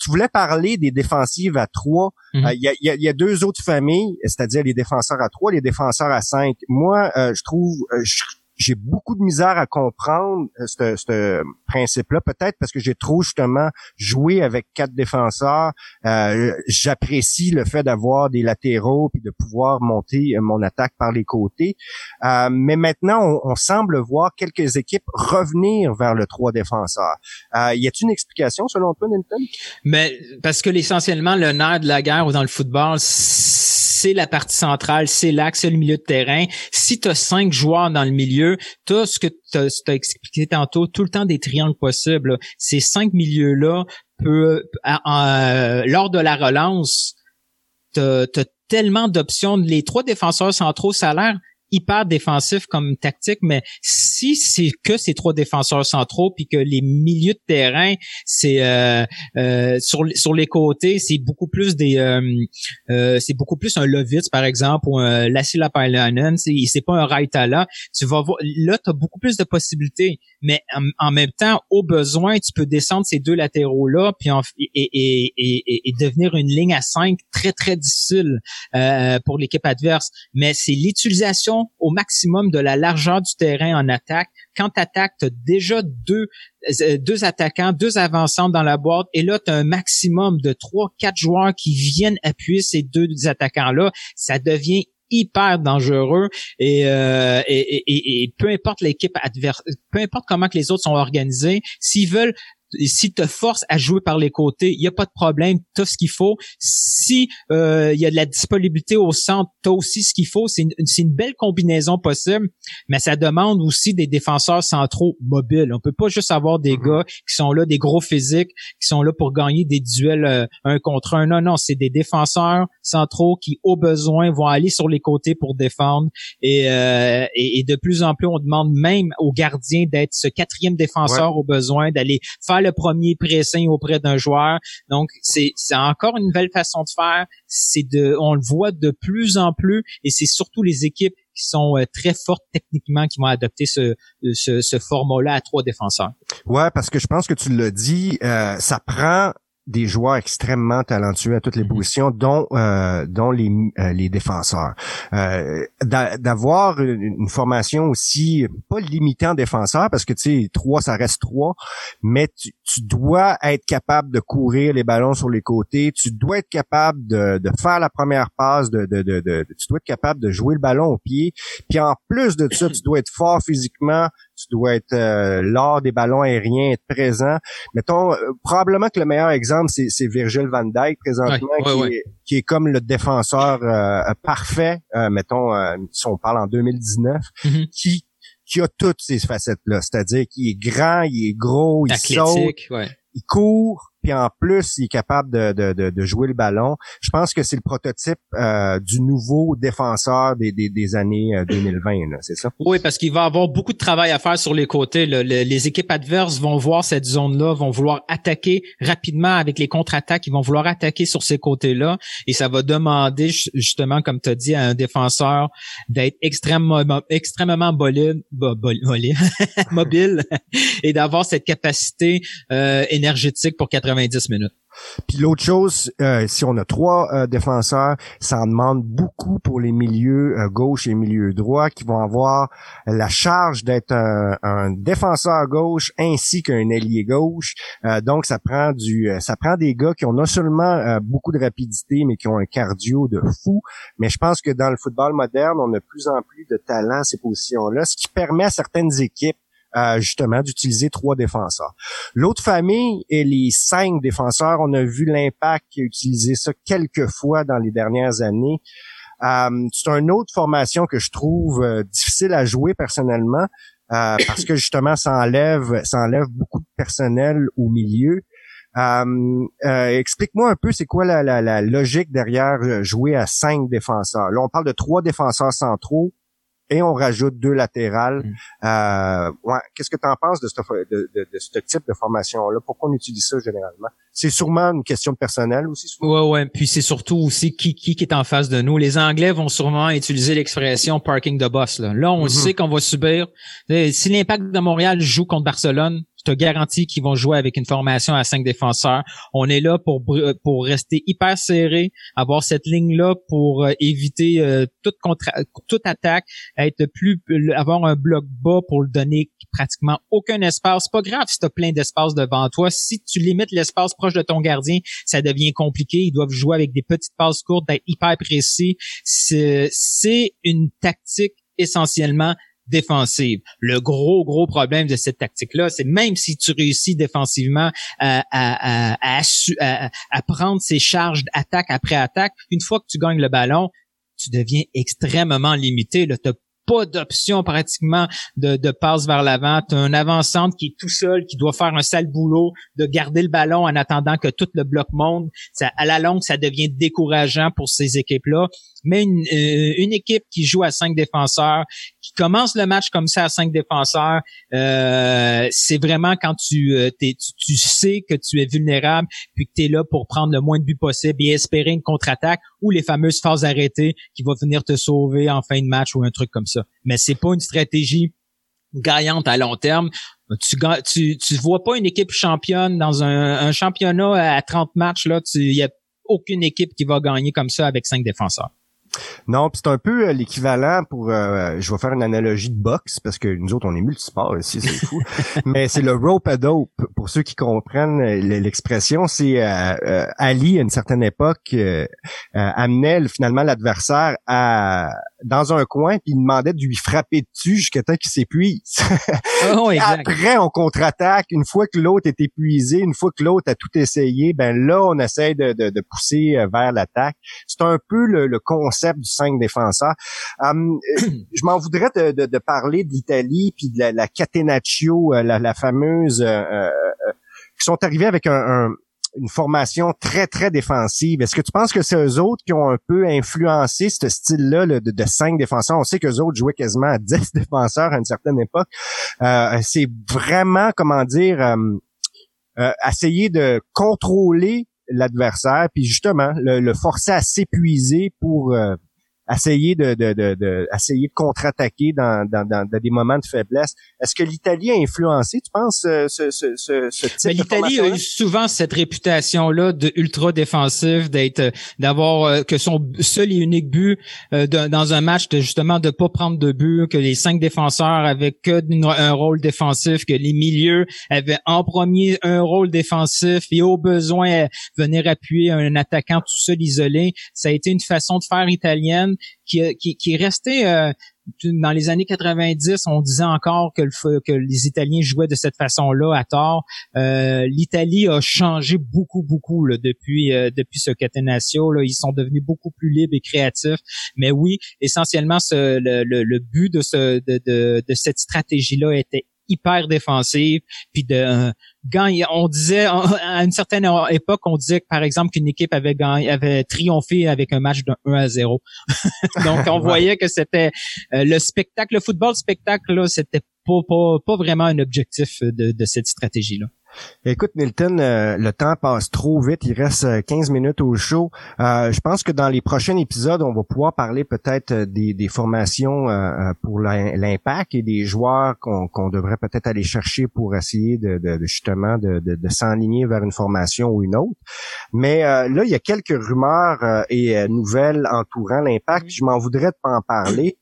tu voulais parler des défensives à trois. Mhm. Il y, a, y, a, deux autres familles, c'est-à-dire les défenseurs à trois, les défenseurs à cinq. Moi, je trouve, je, j'ai beaucoup de misère à comprendre euh, ce principe-là, peut-être parce que j'ai trop justement joué avec quatre défenseurs. Euh, j'apprécie le fait d'avoir des latéraux puis de pouvoir monter euh, mon attaque par les côtés. mais maintenant, on, semble voir quelques équipes revenir vers le trois défenseurs. y a-t-il une explication selon toi, Nilton? Mais parce que essentiellement le nerf de la guerre ou dans le football, c'est la partie centrale, c'est l'axe, c'est le milieu de terrain. Si tu as cinq joueurs dans le milieu, as ce que tu as, expliqué tantôt, tout le temps des triangles possibles. Ces cinq milieux-là, peut, lors de la relance, tu as, tellement d'options. Les trois défenseurs centraux, ça hyper défensif comme tactique, mais si c'est que ces trois défenseurs centraux, puis que les milieux de terrain, c'est euh, euh, sur sur les côtés, c'est beaucoup plus des, euh, c'est beaucoup plus un Lovitz par exemple ou un Lassie Lapailainen, c'est pas un Raitala. Tu vas voir, là, tu as beaucoup plus de possibilités, mais en, même temps, au besoin, tu peux descendre ces deux latéraux là, puis et, et, et, et, devenir une ligne à cinq très très difficile pour l'équipe adverse. Mais c'est l'utilisation au maximum de la largeur du terrain en attaque. Quand tu attaques, tu as déjà deux, euh, deux attaquants, deux avançants dans la boîte, et là, tu as un maximum de trois, quatre joueurs qui viennent appuyer ces deux attaquants-là. Ça devient hyper dangereux et, euh, et, et, et, peu importe l'équipe adverse, peu importe comment que les autres sont organisés, s'ils veulent si te force à jouer par les côtés, il y a pas de problème, tu as ce qu'il faut. Si euh, il y a de la disponibilité au centre, tu as aussi ce qu'il faut. C'est une, une, belle combinaison possible, mais ça demande aussi des défenseurs centraux mobiles. On peut pas juste avoir des mm-hmm. gars qui sont là, des gros physiques, qui sont là pour gagner des duels euh, un contre un. Non, non, c'est des défenseurs centraux qui, au besoin, vont aller sur les côtés pour défendre. Et, euh, et, de plus en plus, on demande même aux gardiens d'être ce quatrième défenseur au besoin, d'aller faire le premier pressing auprès d'un joueur. Donc, c'est, encore une nouvelle façon de faire. C'est de, on le voit de plus en plus et c'est surtout les équipes qui sont euh, très fortes techniquement qui vont adopter ce, ce, ce format-là à trois défenseurs. Ouais, parce que je pense que tu l'as dit, euh, ça prend des joueurs extrêmement talentueux à toutes les mhm. positions, dont euh, dont les, euh, les défenseurs. Euh, D'avoir une, formation aussi pas limitée en défenseurs, parce que tu sais trois ça reste trois, mais tu, tu, dois être capable de courir les ballons sur les côtés, tu dois être capable de, de faire la première passe, de, de, de, de, tu dois être capable de jouer le ballon au pied, puis en plus de ça, tu dois être fort physiquement, tu dois être euh, lors des ballons aériens, être présent. Mettons, euh, probablement que le meilleur exemple, c'est Virgil van Dijk présentement, qui, Est, qui, Est, comme le défenseur euh, parfait, mettons, si on parle en 2019, mm-hmm. qui qui a toutes ces facettes-là, c'est-à-dire qu'il est grand, il est gros, il saute, il court, puis en plus, il est capable de, de, de, jouer le ballon. Je pense que c'est le prototype euh, du nouveau défenseur des, des, des années 2020, euh, c'est ça? Oui, parce qu'il va avoir beaucoup de travail à faire sur les côtés. les équipes adverses vont voir cette zone-là, vont vouloir attaquer rapidement avec les contre-attaques, ils vont vouloir attaquer sur ces côtés-là, et ça va demander justement, comme tu as dit, à un défenseur d'être extrêmement extrêmement mobile et d'avoir cette capacité euh, énergétique pour 80 90 minutes. Puis l'autre chose, euh, si on a trois euh, défenseurs, ça en demande beaucoup pour les milieux euh, gauche et milieu droit qui vont avoir la charge d'être un, défenseur gauche ainsi qu'un ailier gauche. donc ça prend du, ça prend des gars qui ont non seulement beaucoup de rapidité mais qui ont un cardio de fou. Mais je pense que dans le football moderne, on a de plus en plus de talent à ces positions-là, ce qui permet à certaines équipes justement d'utiliser trois défenseurs. L'autre famille est les cinq défenseurs. On a vu l'impact qui a utilisé ça quelques fois dans les dernières années. Euh, c'est une autre formation que je trouve euh, difficile à jouer personnellement euh, parce que justement ça enlève, ça enlève beaucoup de personnel au milieu. Explique-moi un peu c'est quoi la, la, logique derrière jouer à cinq défenseurs? Là on parle de trois défenseurs centraux et on rajoute deux latérales. Mm. Euh, ouais, Qu'est-ce que tu en penses de ce, de, de, de ce type de formation-là? Pourquoi on utilise ça généralement? C'est sûrement une question de personnel aussi. Ouais, ouais. Puis c'est surtout aussi qui, qui, est en face de nous. Les Anglais vont sûrement utiliser l'expression parking de boss. Là, là on mm-hmm. sait qu'on va subir. Si l'impact de Montréal joue contre Barcelone, je te garantis qu'ils vont jouer avec une formation à cinq défenseurs. On est là pour pour rester hyper serré, avoir cette ligne là pour euh, éviter euh, toute contre toute attaque, être plus avoir un bloc bas pour le donner pratiquement aucun espace. Pas grave si tu as plein d'espace devant toi. Si tu limites l'espace proche de ton gardien, ça devient compliqué. Ils doivent jouer avec des petites passes courtes, d'être hyper précis. C'est une tactique essentiellement Le gros, gros problème de cette tactique-là, c'est même si tu réussis défensivement à, à, à, prendre ces charges d'attaque après attaque, une fois que tu gagnes le ballon, tu deviens extrêmement limité. Tu n'as pas d'option pratiquement de, de passe vers l'avant. Tu as un avançante qui est tout seul, qui doit faire un sale boulot de garder le ballon en attendant que tout le bloc monte. Ça, à la longue, ça devient décourageant pour ces équipes-là. Mais une, euh, une équipe qui joue à cinq défenseurs, qui commence le match comme ça à cinq défenseurs, euh, c'est vraiment quand tu, euh, tu, sais que tu es vulnérable, puis que tu es là pour prendre le moins de buts possible et espérer une contre-attaque ou les fameuses phases arrêtées qui vont venir te sauver en fin de match ou un truc comme ça. Mais c'est pas une stratégie gagnante à long terme. Tu, tu, tu vois pas une équipe championne dans un, un championnat à 30 matchs, là, il y a aucune équipe qui va gagner comme ça avec cinq défenseurs. Non, c'est un peu euh, l'équivalent pour, euh, je vais faire une analogie de boxe parce que nous autres on est multisport ici, c'est fou. Mais c'est le rope a dope pour ceux qui comprennent euh, l'expression. C'est Ali à une certaine époque amenait finalement l'adversaire à dans un coin puis il demandait de lui frapper dessus jusqu'à temps qu'il s'épuise. Oh, Après on contre-attaque une fois que l'autre est épuisé, une fois que l'autre a tout essayé, ben là on essaie de, de, de pousser vers l'attaque. C'est un peu le, le concept du cinq défenseurs. Hum, je m'en voudrais de, parler d'Italie puis de la, Catenaccio, euh, la, fameuse, euh, euh, qui sont arrivés avec une formation très, très défensive. Est-ce que tu penses que c'est eux autres qui ont un peu influencé ce style-là de, cinq défenseurs? On sait qu'eux autres jouaient quasiment à dix défenseurs à une certaine époque. c'est vraiment, comment dire, hum, essayer de contrôler l'adversaire, puis justement le, le forcer à s'épuiser pour euh, essayer de, de, de, de essayer de contre-attaquer dans, dans, dans, des moments de faiblesse. Est-ce que l'Italie a influencé, tu penses, euh, ce, ce, ce, ce type Mais l'Italie a eu souvent cette réputation-là de ultra défensif, d'être, euh, d'avoir euh, que son seul et unique but dans un match, de justement de pas prendre de but, que les cinq défenseurs avaient que un rôle défensif, que les milieux avaient en premier un rôle défensif et au besoin venir appuyer un attaquant tout seul isolé. Ça a été une façon de faire italienne qui, qui, qui est resté euh, dans les années 90, on disait encore que, le, que les Italiens jouaient de cette façon-là à tort. Euh, L'Italie a changé beaucoup, beaucoup là, depuis euh, depuis ce Catenaccio. Là, ils sont devenus beaucoup plus libres et créatifs. Mais oui, essentiellement, ce, le, le, but de, ce, de, de, de cette stratégie-là était hyper défensive, puis de on disait à une certaine époque, on disait que par exemple qu'une équipe avait gagné, avait triomphé avec un match de 1 à 0. Donc on voyait que c'était euh, le spectacle, le football spectacle là, c'était pas, pas, pas vraiment un objectif de, de cette stratégie là. Écoute, Milton, euh, le temps passe trop vite. Il reste 15 euh, minutes au show. Euh, je pense que dans les prochains épisodes, on va pouvoir parler peut-être des, formations pour l'impact et des joueurs qu'on devrait peut-être aller chercher pour essayer de, justement de, s'enligner vers une formation ou une autre. Mais là, il y a quelques rumeurs et nouvelles entourant l'impact. Je m'en voudrais de pas en parler.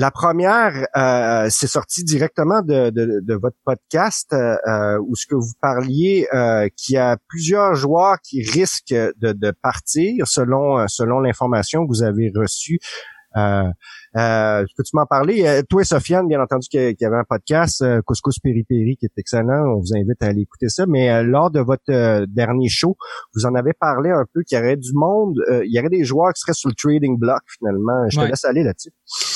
La première, euh, c'est sorti directement de, votre podcast euh, euh, où ce que vous parliez euh, qu'il y a plusieurs joueurs qui risquent de, de partir selon selon l'information que vous avez reçue. euh, euh, Peux-tu m'en parler? Euh, toi et Sofiane, bien entendu, qu'il y avait un podcast, euh, Couscous Peri Peri, qui est excellent. On vous invite à aller écouter ça. Mais euh, lors de votre dernier show, vous en avez parlé un peu qu'il y aurait du monde, il y aurait des joueurs qui seraient sur le trading block, finalement. Je te laisse aller là-dessus.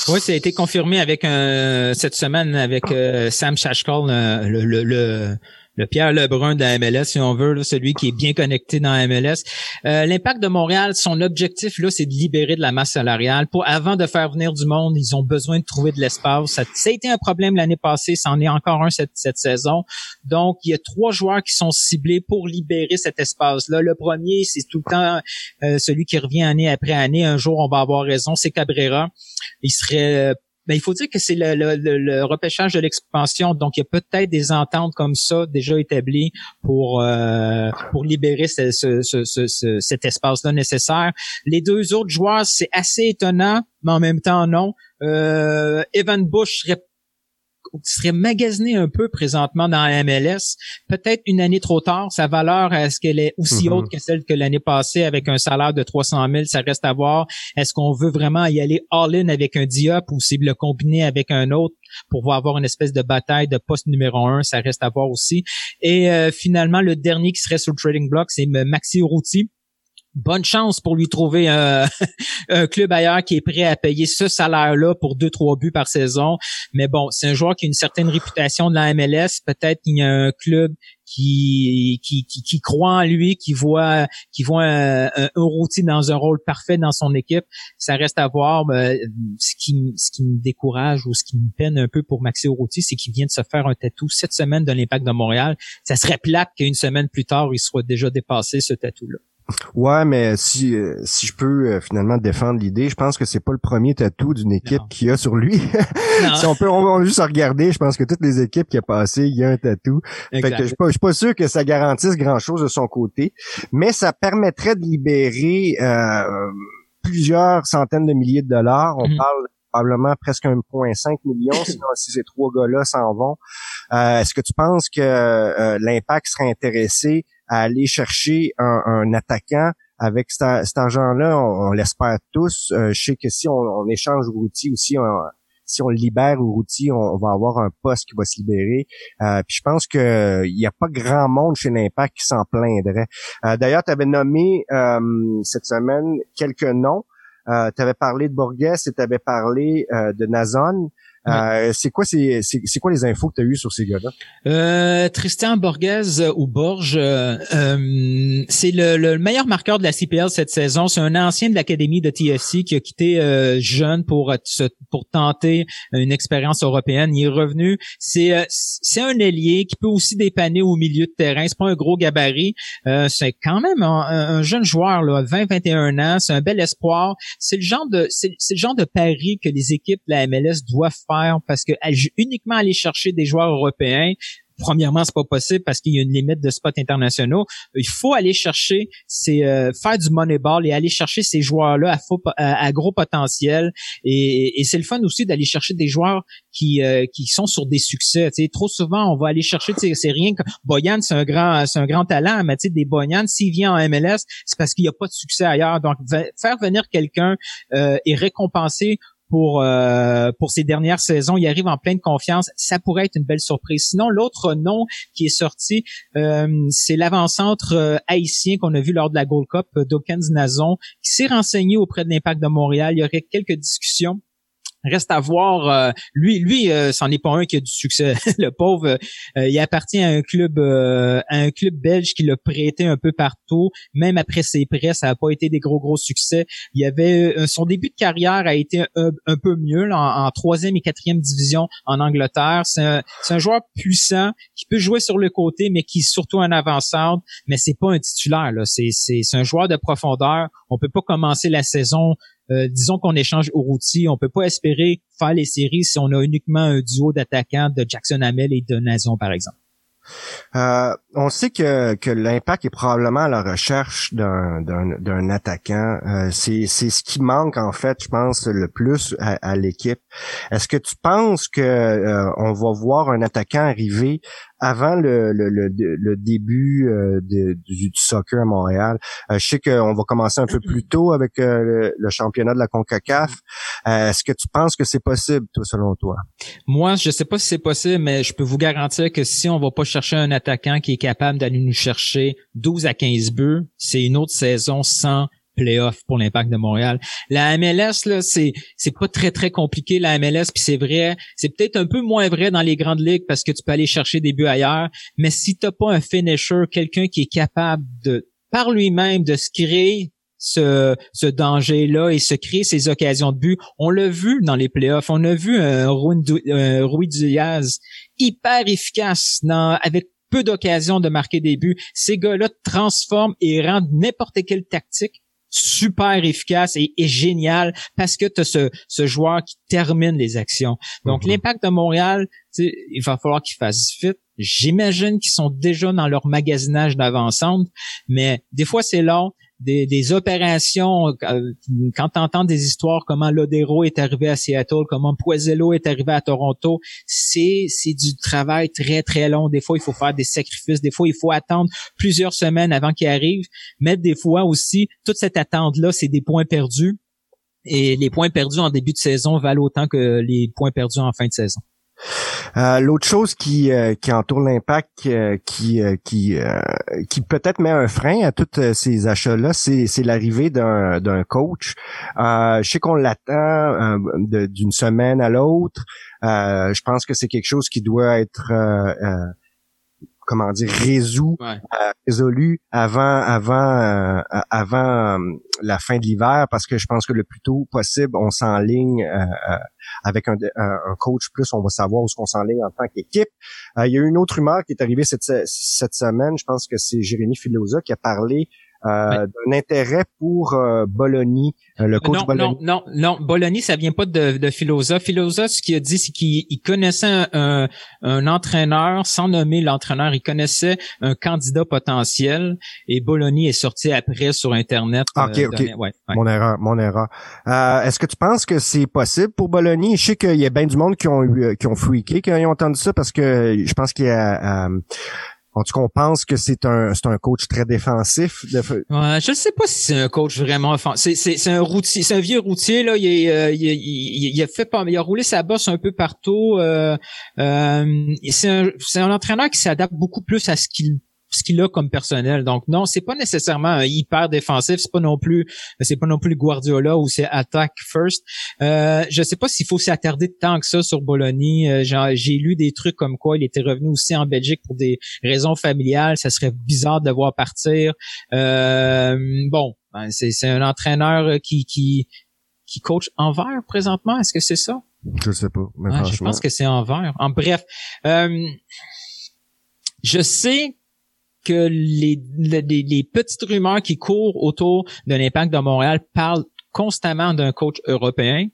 Oui, ça a été confirmé avec cette semaine avec Sam Shashkal, le, le, le le Pierre Lebrun de la MLS, si on veut, celui qui est bien connecté dans la MLS. Euh, L'impact de Montréal, son objectif là, c'est de libérer de la masse salariale. Pour avant de faire venir du monde, ils ont besoin de trouver de l'espace. Ça, a été un problème l'année passée, c'en est encore un cette, saison. Donc, il y a trois joueurs qui sont ciblés pour libérer cet espace-là. Le premier, c'est tout le temps euh, celui qui revient année après année. Un jour, on va avoir raison, c'est Cabrera. Il serait euh, ben, il faut dire que c'est le, le, le, repêchage de l'expansion, donc il y a peut-être des ententes comme ça déjà établies pour euh, pour libérer ce, ce, ce, cet espace-là nécessaire. Les deux autres joueurs, c'est assez étonnant, mais en même temps non. Euh, Evan Bush serait serait magasiné un peu présentement dans la MLS. Peut-être une année trop tard. Sa valeur, est-ce qu'elle est aussi mm-hmm. haute que celle que l'année passée avec un salaire de 300 000? Ça reste à voir. Est-ce qu'on veut vraiment y aller all-in avec un Diop ou c'est le combiner avec un autre pour avoir une espèce de bataille de poste numéro un? Ça reste à voir aussi. Et euh, finalement, le dernier qui serait sur le trading block, c'est Maxi Routy bonne chance pour lui trouver un, club ailleurs qui est prêt à payer ce salaire-là pour deux, trois buts par saison. Mais bon, c'est un joueur qui a une certaine réputation de la MLS. Peut-être qu'il y a un club qui, qui, qui, croit en lui, qui voit, qui voit un, un, dans un rôle parfait dans son équipe. Ça reste à voir. ce, qui, ce qui me décourage ou ce qui me peine un peu pour Maxi Urruti, c'est qu'il vient de se faire un tatou cette semaine de l'Impact de Montréal. Ça serait plate qu'une semaine plus tard, il soit déjà dépassé ce tatou-là. Ouais, mais si euh, si je peux euh, finalement défendre l'idée, je pense que c'est pas le premier tatou d'une équipe qui a sur lui. si on peut on va juste regarder, je pense que toutes les équipes qui a passé, il y a un tatou. Fait que je suis pas, suis pas sûr que ça garantisse grand-chose de son côté, mais ça permettrait de libérer euh, plusieurs centaines de milliers de dollars. On mhm. parle probablement presque 1,5 million sinon si ces trois gars-là s'en vont. Est-ce que tu penses que l'impact serait intéressé? À aller chercher un, attaquant avec cet, argent-là, on, l'espère tous. Euh, je sais que si on, échange Routy aussi, si on libère Routy, on, on, va avoir un poste qui va se libérer. Euh, puis je pense que il n'y a pas grand monde chez l'Impact qui s'en plaindrait. Euh, d'ailleurs, tu avais nommé cette semaine quelques noms. tu avais parlé de Borges et tu avais parlé de Nazon. Euh, c'est quoi c'est, c'est, quoi les infos que tu as eues sur ces gars-là? Euh, Tristan Borges euh, ou Borges, euh, c'est le, le, meilleur marqueur de la CPL cette saison. C'est un ancien de l'académie de TFC qui a quitté jeune pour pour tenter une expérience européenne. Il est revenu. C'est c'est un ailier qui peut aussi dépanner au milieu de terrain. C'est pas un gros gabarit. c'est quand même un, jeune joueur là, 20-21 ans. C'est un bel espoir. C'est le genre de c'est, c'est le genre de pari que les équipes de la MLS doivent faire parce que uniquement aller chercher des joueurs européens, premièrement, c'est pas possible parce qu'il y a une limite de spots internationaux. Il faut aller chercher, c'est euh, faire du moneyball et aller chercher ces joueurs-là à, gros potentiel. Et, c'est le fun aussi d'aller chercher des joueurs qui euh, qui sont sur des succès. sais, trop souvent, on va aller chercher, c'est rien que Boyan, c'est un grand c'est un grand talent, mais des Boyan, s'il vient en MLS, c'est parce qu'il n'y a pas de succès ailleurs. Donc, faire venir quelqu'un euh, et récompenser pour euh, pour ces dernières saisons. Il arrive en pleine confiance. Ça pourrait être une belle surprise. Sinon, l'autre nom qui est sorti, euh, c'est l'avant-centre euh, haïtien qu'on a vu lors de la Gold Cup, Dawkins Nazon, qui s'est renseigné auprès de l'Impact de Montréal. Il y aurait quelques discussions Reste à voir. Euh, lui, lui, euh, c'en est pas un qui a du succès. le pauvre, euh, il appartient à un club, à un club belge qui l'a prêté un peu partout. Même après ses prêts, ça n'a pas été des gros gros succès. Il y avait son début de carrière a été un, peu mieux en, troisième et quatrième division en Angleterre. C'est un, joueur puissant qui peut jouer sur le côté, mais qui est surtout un avançant. Mais c'est pas un titulaire. Là, c'est c'est un joueur de profondeur. On peut pas commencer la saison euh, disons qu'on échange au routier, on peut pas espérer faire les séries si on a uniquement un duo d'attaquants de Jackson Hamel et de Nazon, par exemple. Euh, on sait que, que l'impact est probablement à la recherche d'un, attaquant. Euh, c'est, c'est ce qui manque en fait, je pense, le plus à, l'équipe. Est-ce que tu penses que euh, on va voir un attaquant arriver avant le, le, le, début euh, du, soccer à Montréal. je sais qu'on va commencer un peu plus tôt avec le, championnat de la CONCACAF. Est-ce que tu penses que c'est possible, toi, selon toi? Moi, je sais pas si c'est possible, mais je peux vous garantir que si on va pas chercher un attaquant qui est capable d'aller nous chercher 12 à 15 buts, c'est une autre saison sans playoff pour l'impact de Montréal. La MLS là, c'est c'est pas très très compliqué la MLS puis c'est vrai, c'est peut-être un peu moins vrai dans les grandes ligues parce que tu peux aller chercher des buts ailleurs, mais si t'as pas un finisher, quelqu'un qui est capable de par lui-même de se créer ce, ce danger-là et se créer ces occasions de but. On l'a vu dans les playoffs. On a vu un Rui Diaz hyper efficace avec peu d'occasions de marquer des buts. Ces gars-là transforment et rendent n'importe quelle tactique super efficace et, génial parce que tu as ce, ce joueur qui termine les actions. Donc mm-hmm. l'impact de Montréal, il va falloir qu'ils fassent vite. J'imagine qu'ils sont déjà dans leur magasinage d'avant-centre, mais des fois c'est long des, opérations, euh, quand tu entends des histoires comment Lodero est arrivé à Seattle, comment Poisello est arrivé à Toronto, c'est c'est du travail très très long. Des fois, il faut faire des sacrifices, des fois, il faut attendre plusieurs semaines avant qu'il arrive, mais des fois aussi, toute cette attente-là, c'est des points perdus. Et les points perdus en début de saison valent autant que les points perdus en fin de saison. Euh, l'autre chose qui, euh, entoure l'impact, euh, qui, qui, peut-être met un frein à tous ces achats-là, c'est, l'arrivée d'un coach. je sais qu'on l'attend d'une semaine à l'autre. je pense que c'est quelque chose qui doit être comment dire résolu euh, résolu avant avant euh, avant euh, la fin de l'hiver parce que je pense que le plus tôt possible on s'enligne avec un, un, coach plus on va savoir où on s'enligne en tant qu'équipe. Il y a eu une autre rumeur qui est arrivée cette cette semaine. Je pense que c'est Jérémy Filosa qui a parlé euh, d'un intérêt pour euh, Bologna, euh, le coach non, Non, non, non, Bologna, ça vient pas de, de Philosa. Philosa, ce qu'il a dit, c'est qu'il connaissait un, un, entraîneur, sans nommer l'entraîneur, il connaissait un candidat potentiel et Bologna est sorti après sur Internet. ok, ok. Mon erreur, mon erreur. Est-ce que tu penses que c'est possible pour Bologna? Je sais qu'il y a bien du monde qui ont eu, qui ont freaké quand ils ont entendu ça parce que je pense qu'il y a en tout cas, on pense que c'est un, c'est un coach très défensif. Ouais, je ne sais pas si c'est un coach vraiment offensif. C'est, c'est, un routier, c'est un vieux routier là. Il, euh, il, il, il, a fait pas, il a roulé sa bosse un peu partout. Euh, euh, c'est un, c'est un entraîneur qui s'adapte beaucoup plus à ce qu'il ce qu'il a comme personnel. Donc non, c'est pas nécessairement un hyper défensif, c'est pas non plus c'est pas non plus Guardiola ou c'est attack first. Euh, je sais pas s'il faut s'attarder tant que ça sur Bologna. Euh, j'ai lu des trucs comme quoi il était revenu aussi en Belgique pour des raisons familiales, ça serait bizarre de le voir partir. Euh, bon, ben, c'est un entraîneur qui qui qui coach envers présentement, est-ce que c'est ça? Je sais pas, je pense que c'est envers. En bref, euh, je sais que les, les, petites rumeurs qui courent autour de l'impact de Montréal parlent constamment d'un coach européen,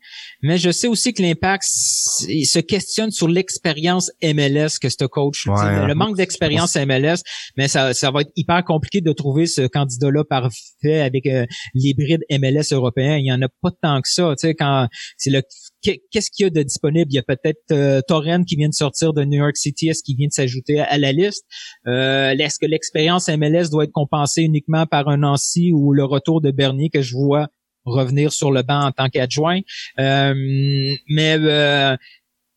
mais je sais aussi que l'impact se questionne sur l'expérience MLS que ce coach, le manque d'expérience MLS, mais ça, ça va être hyper compliqué de trouver ce candidat-là parfait avec euh, l'hybride MLS européen. Il y en a pas tant que ça, tu sais, quand c'est le qu'est-ce qu'il y a de disponible? Il y a peut-être euh, Torren qui vient de sortir de New York City, est-ce qu'il vient de s'ajouter à, la liste? Euh, est-ce que l'expérience MLS doit être compensée uniquement par un Nancy ou le retour de Bernier que je vois revenir sur le banc en tant qu'adjoint? Euh, mais euh,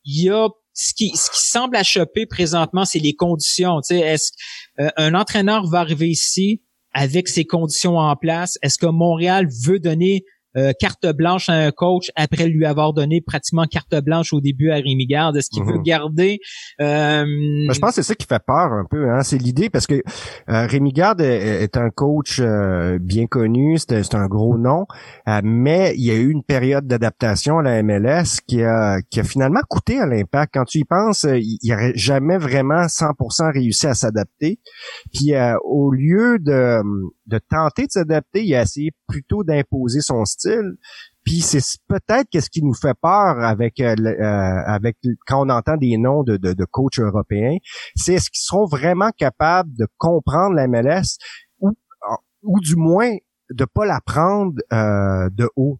y a ce qui, ce qui semble achoper présentement, c'est les conditions. Est-ce qu'un entraîneur va arriver ici avec ces conditions en place? Est-ce que Montréal veut donner euh, carte blanche à un coach après lui avoir donné pratiquement carte blanche au début à Rémi Garde? Est-ce qu'il veut mhm. garder euh... Ben, je pense que c'est ça qui fait peur un peu. Hein? C'est l'idée parce que euh, Rémi Garde est, un coach euh, bien connu, c'est un gros nom, mais il y a eu une période d'adaptation à la MLS qui a, qui a finalement coûté à l'impact. Quand tu y penses, il n'aurait jamais vraiment 100% réussi à s'adapter. Puis au lieu de, de tenter de s'adapter, il a essayé plutôt d'imposer son style puis c'est peut-être qu'est-ce qui nous fait peur avec euh, euh, avec quand on entend des noms de, de, de coachs européens, c'est est-ce qu'ils seront vraiment capables de comprendre la MLS ou ou du moins de pas la prendre euh, de haut?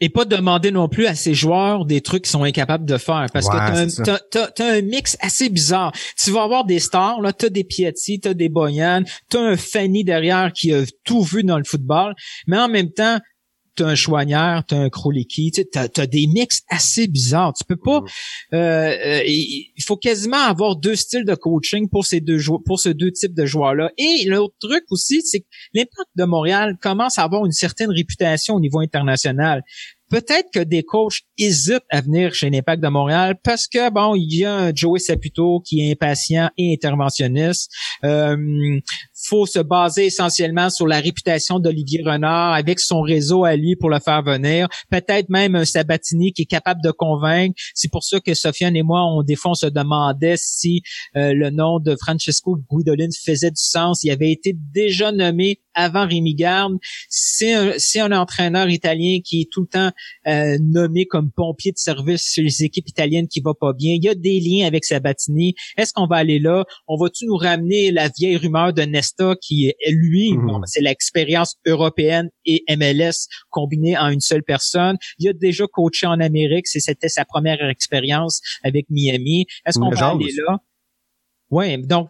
Et pas demander non plus à ces joueurs des trucs qu'ils sont incapables de faire parce que t'as un, un mix assez bizarre. Tu vas avoir des stars, là, t'as des Piatti, t'as des Boyan, t'as un Fanny derrière qui a tout vu dans le football, mais en même temps, t'as un Chouanière, t'as un Kroliki, tu as, des mix assez bizarres. Tu peux pas... Euh, euh, il faut quasiment avoir deux styles de coaching pour ces deux pour ces deux types de joueurs-là. Et l'autre truc aussi, c'est que l'impact de Montréal commence à avoir une certaine réputation au niveau international peut-être que des coachs hésitent à venir chez l'Impact de Montréal parce que bon, il y a un Joey Saputo qui est impatient et interventionniste. Euh, faut se baser essentiellement sur la réputation d'Olivier Renard avec son réseau à lui pour le faire venir. Peut-être même un Sabatini qui est capable de convaincre. C'est pour ça que Sofiane et moi, on des fois, on se demandait si euh, le nom de Francesco Guidolin faisait du sens. Il avait été déjà nommé avant Rémi Garde. C'est un, un, entraîneur italien qui est tout le temps euh, nommé comme pompier de service sur les équipes italiennes qui va pas bien. Il y a des liens avec Sabatini. Est-ce qu'on va aller là? On va-tu nous ramener la vieille rumeur de Nesta qui est lui, mhm. c'est l'expérience européenne et MLS combinée en une seule personne. Il a déjà coaché en Amérique. C'était sa première expérience avec Miami. Est-ce qu'on va aller là? Oui, donc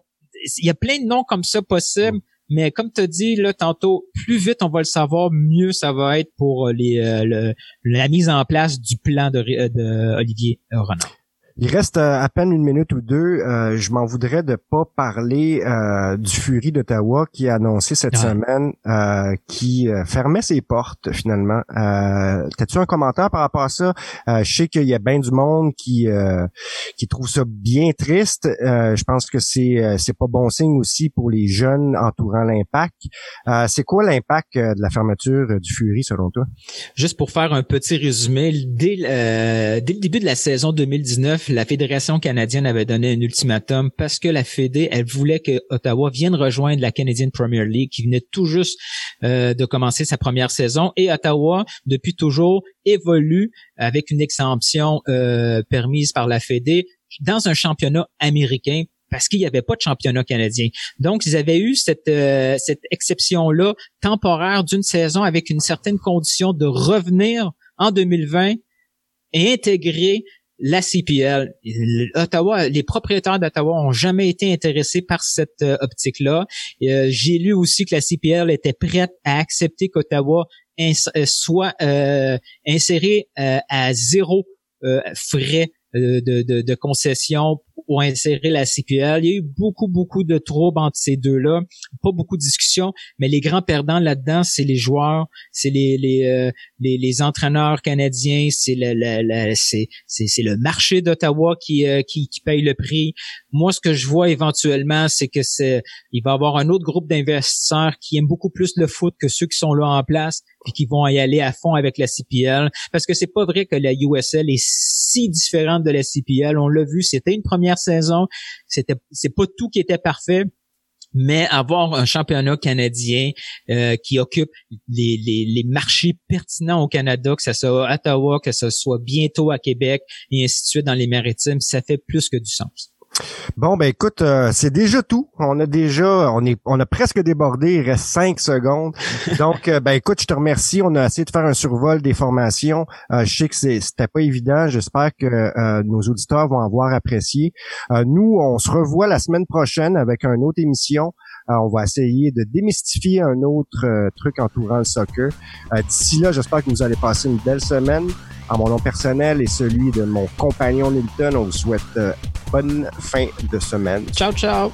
il y a plein de noms comme ça possibles. Mais comme tu as dit là tantôt, plus vite on va le savoir, mieux ça va être pour euh, euh, la mise en place du plan de, euh, Olivier Renard. Il reste euh, à peine une minute ou deux. Euh, je m'en voudrais de pas parler euh, du Fury d'Ottawa qui a annoncé cette semaine qui fermait ses portes finalement. T'as-tu un commentaire par rapport à ça? je sais qu'il y a bien du monde qui qui trouve ça bien triste. je pense que c'est c'est pas bon signe aussi pour les jeunes entourant l'impact. c'est quoi l'impact de la fermeture du Fury selon toi? Juste pour faire un petit résumé, dès, dès le début de la saison 2019, la Fédération canadienne avait donné un ultimatum parce que la Fédé, elle voulait que Ottawa vienne rejoindre la Canadian Premier League qui venait tout juste euh, de commencer sa première saison et Ottawa, depuis toujours, évolue avec une exemption euh, permise par la Fédé dans un championnat américain parce qu'il n'y avait pas de championnat canadien. Donc, ils avaient eu cette, euh, cette exception-là temporaire d'une saison avec une certaine condition de revenir en 2020 et intégrer la CPL, Ottawa, les propriétaires d'Ottawa ont jamais été intéressés par cette euh, optique-là. Euh, j'ai lu aussi que la CPL était prête à accepter qu'Ottawa euh, soit inséré à zéro frais de concession pour insérer la CPL. Il y a eu beaucoup, beaucoup de troubles entre ces deux-là. Pas beaucoup de discussions, mais les grands perdants là-dedans, c'est les joueurs, c'est les les, euh, les, les entraîneurs canadiens, c'est le, le, c'est, c'est, le marché d'Ottawa qui, euh, qui, qui paye le prix. Moi, ce que je vois éventuellement, c'est que c'est il va y avoir un autre groupe d'investisseurs qui aiment beaucoup plus le foot que ceux qui sont là en place puis qui vont y aller à fond avec la CPL parce que c'est pas vrai que la USL est si différente de la CPL. On l'a vu, c'était une première saison. C'était, c'est pas tout qui était parfait, mais avoir un championnat canadien euh, qui occupe les, les, marchés pertinents au Canada, que ce soit à Ottawa, que ce soit bientôt à Québec, et ainsi de suite dans les maritimes, ça fait plus que du sens. Bon, ben écoute, euh, c'est déjà tout. On a déjà, on est, on a presque débordé. Il reste cinq secondes. Donc, euh, ben écoute, je te remercie. On a essayé de faire un survol des formations. Euh, je sais que c'était pas évident. J'espère que nos auditeurs vont avoir apprécié. nous, on se revoit la semaine prochaine avec une autre émission. on va essayer de démystifier un autre truc entourant le soccer. D'ici là, j'espère que vous allez passer une belle semaine. À mon nom personnel et celui de mon compagnon Nilton, on vous souhaite bonne fin de semaine. Ciao, ciao.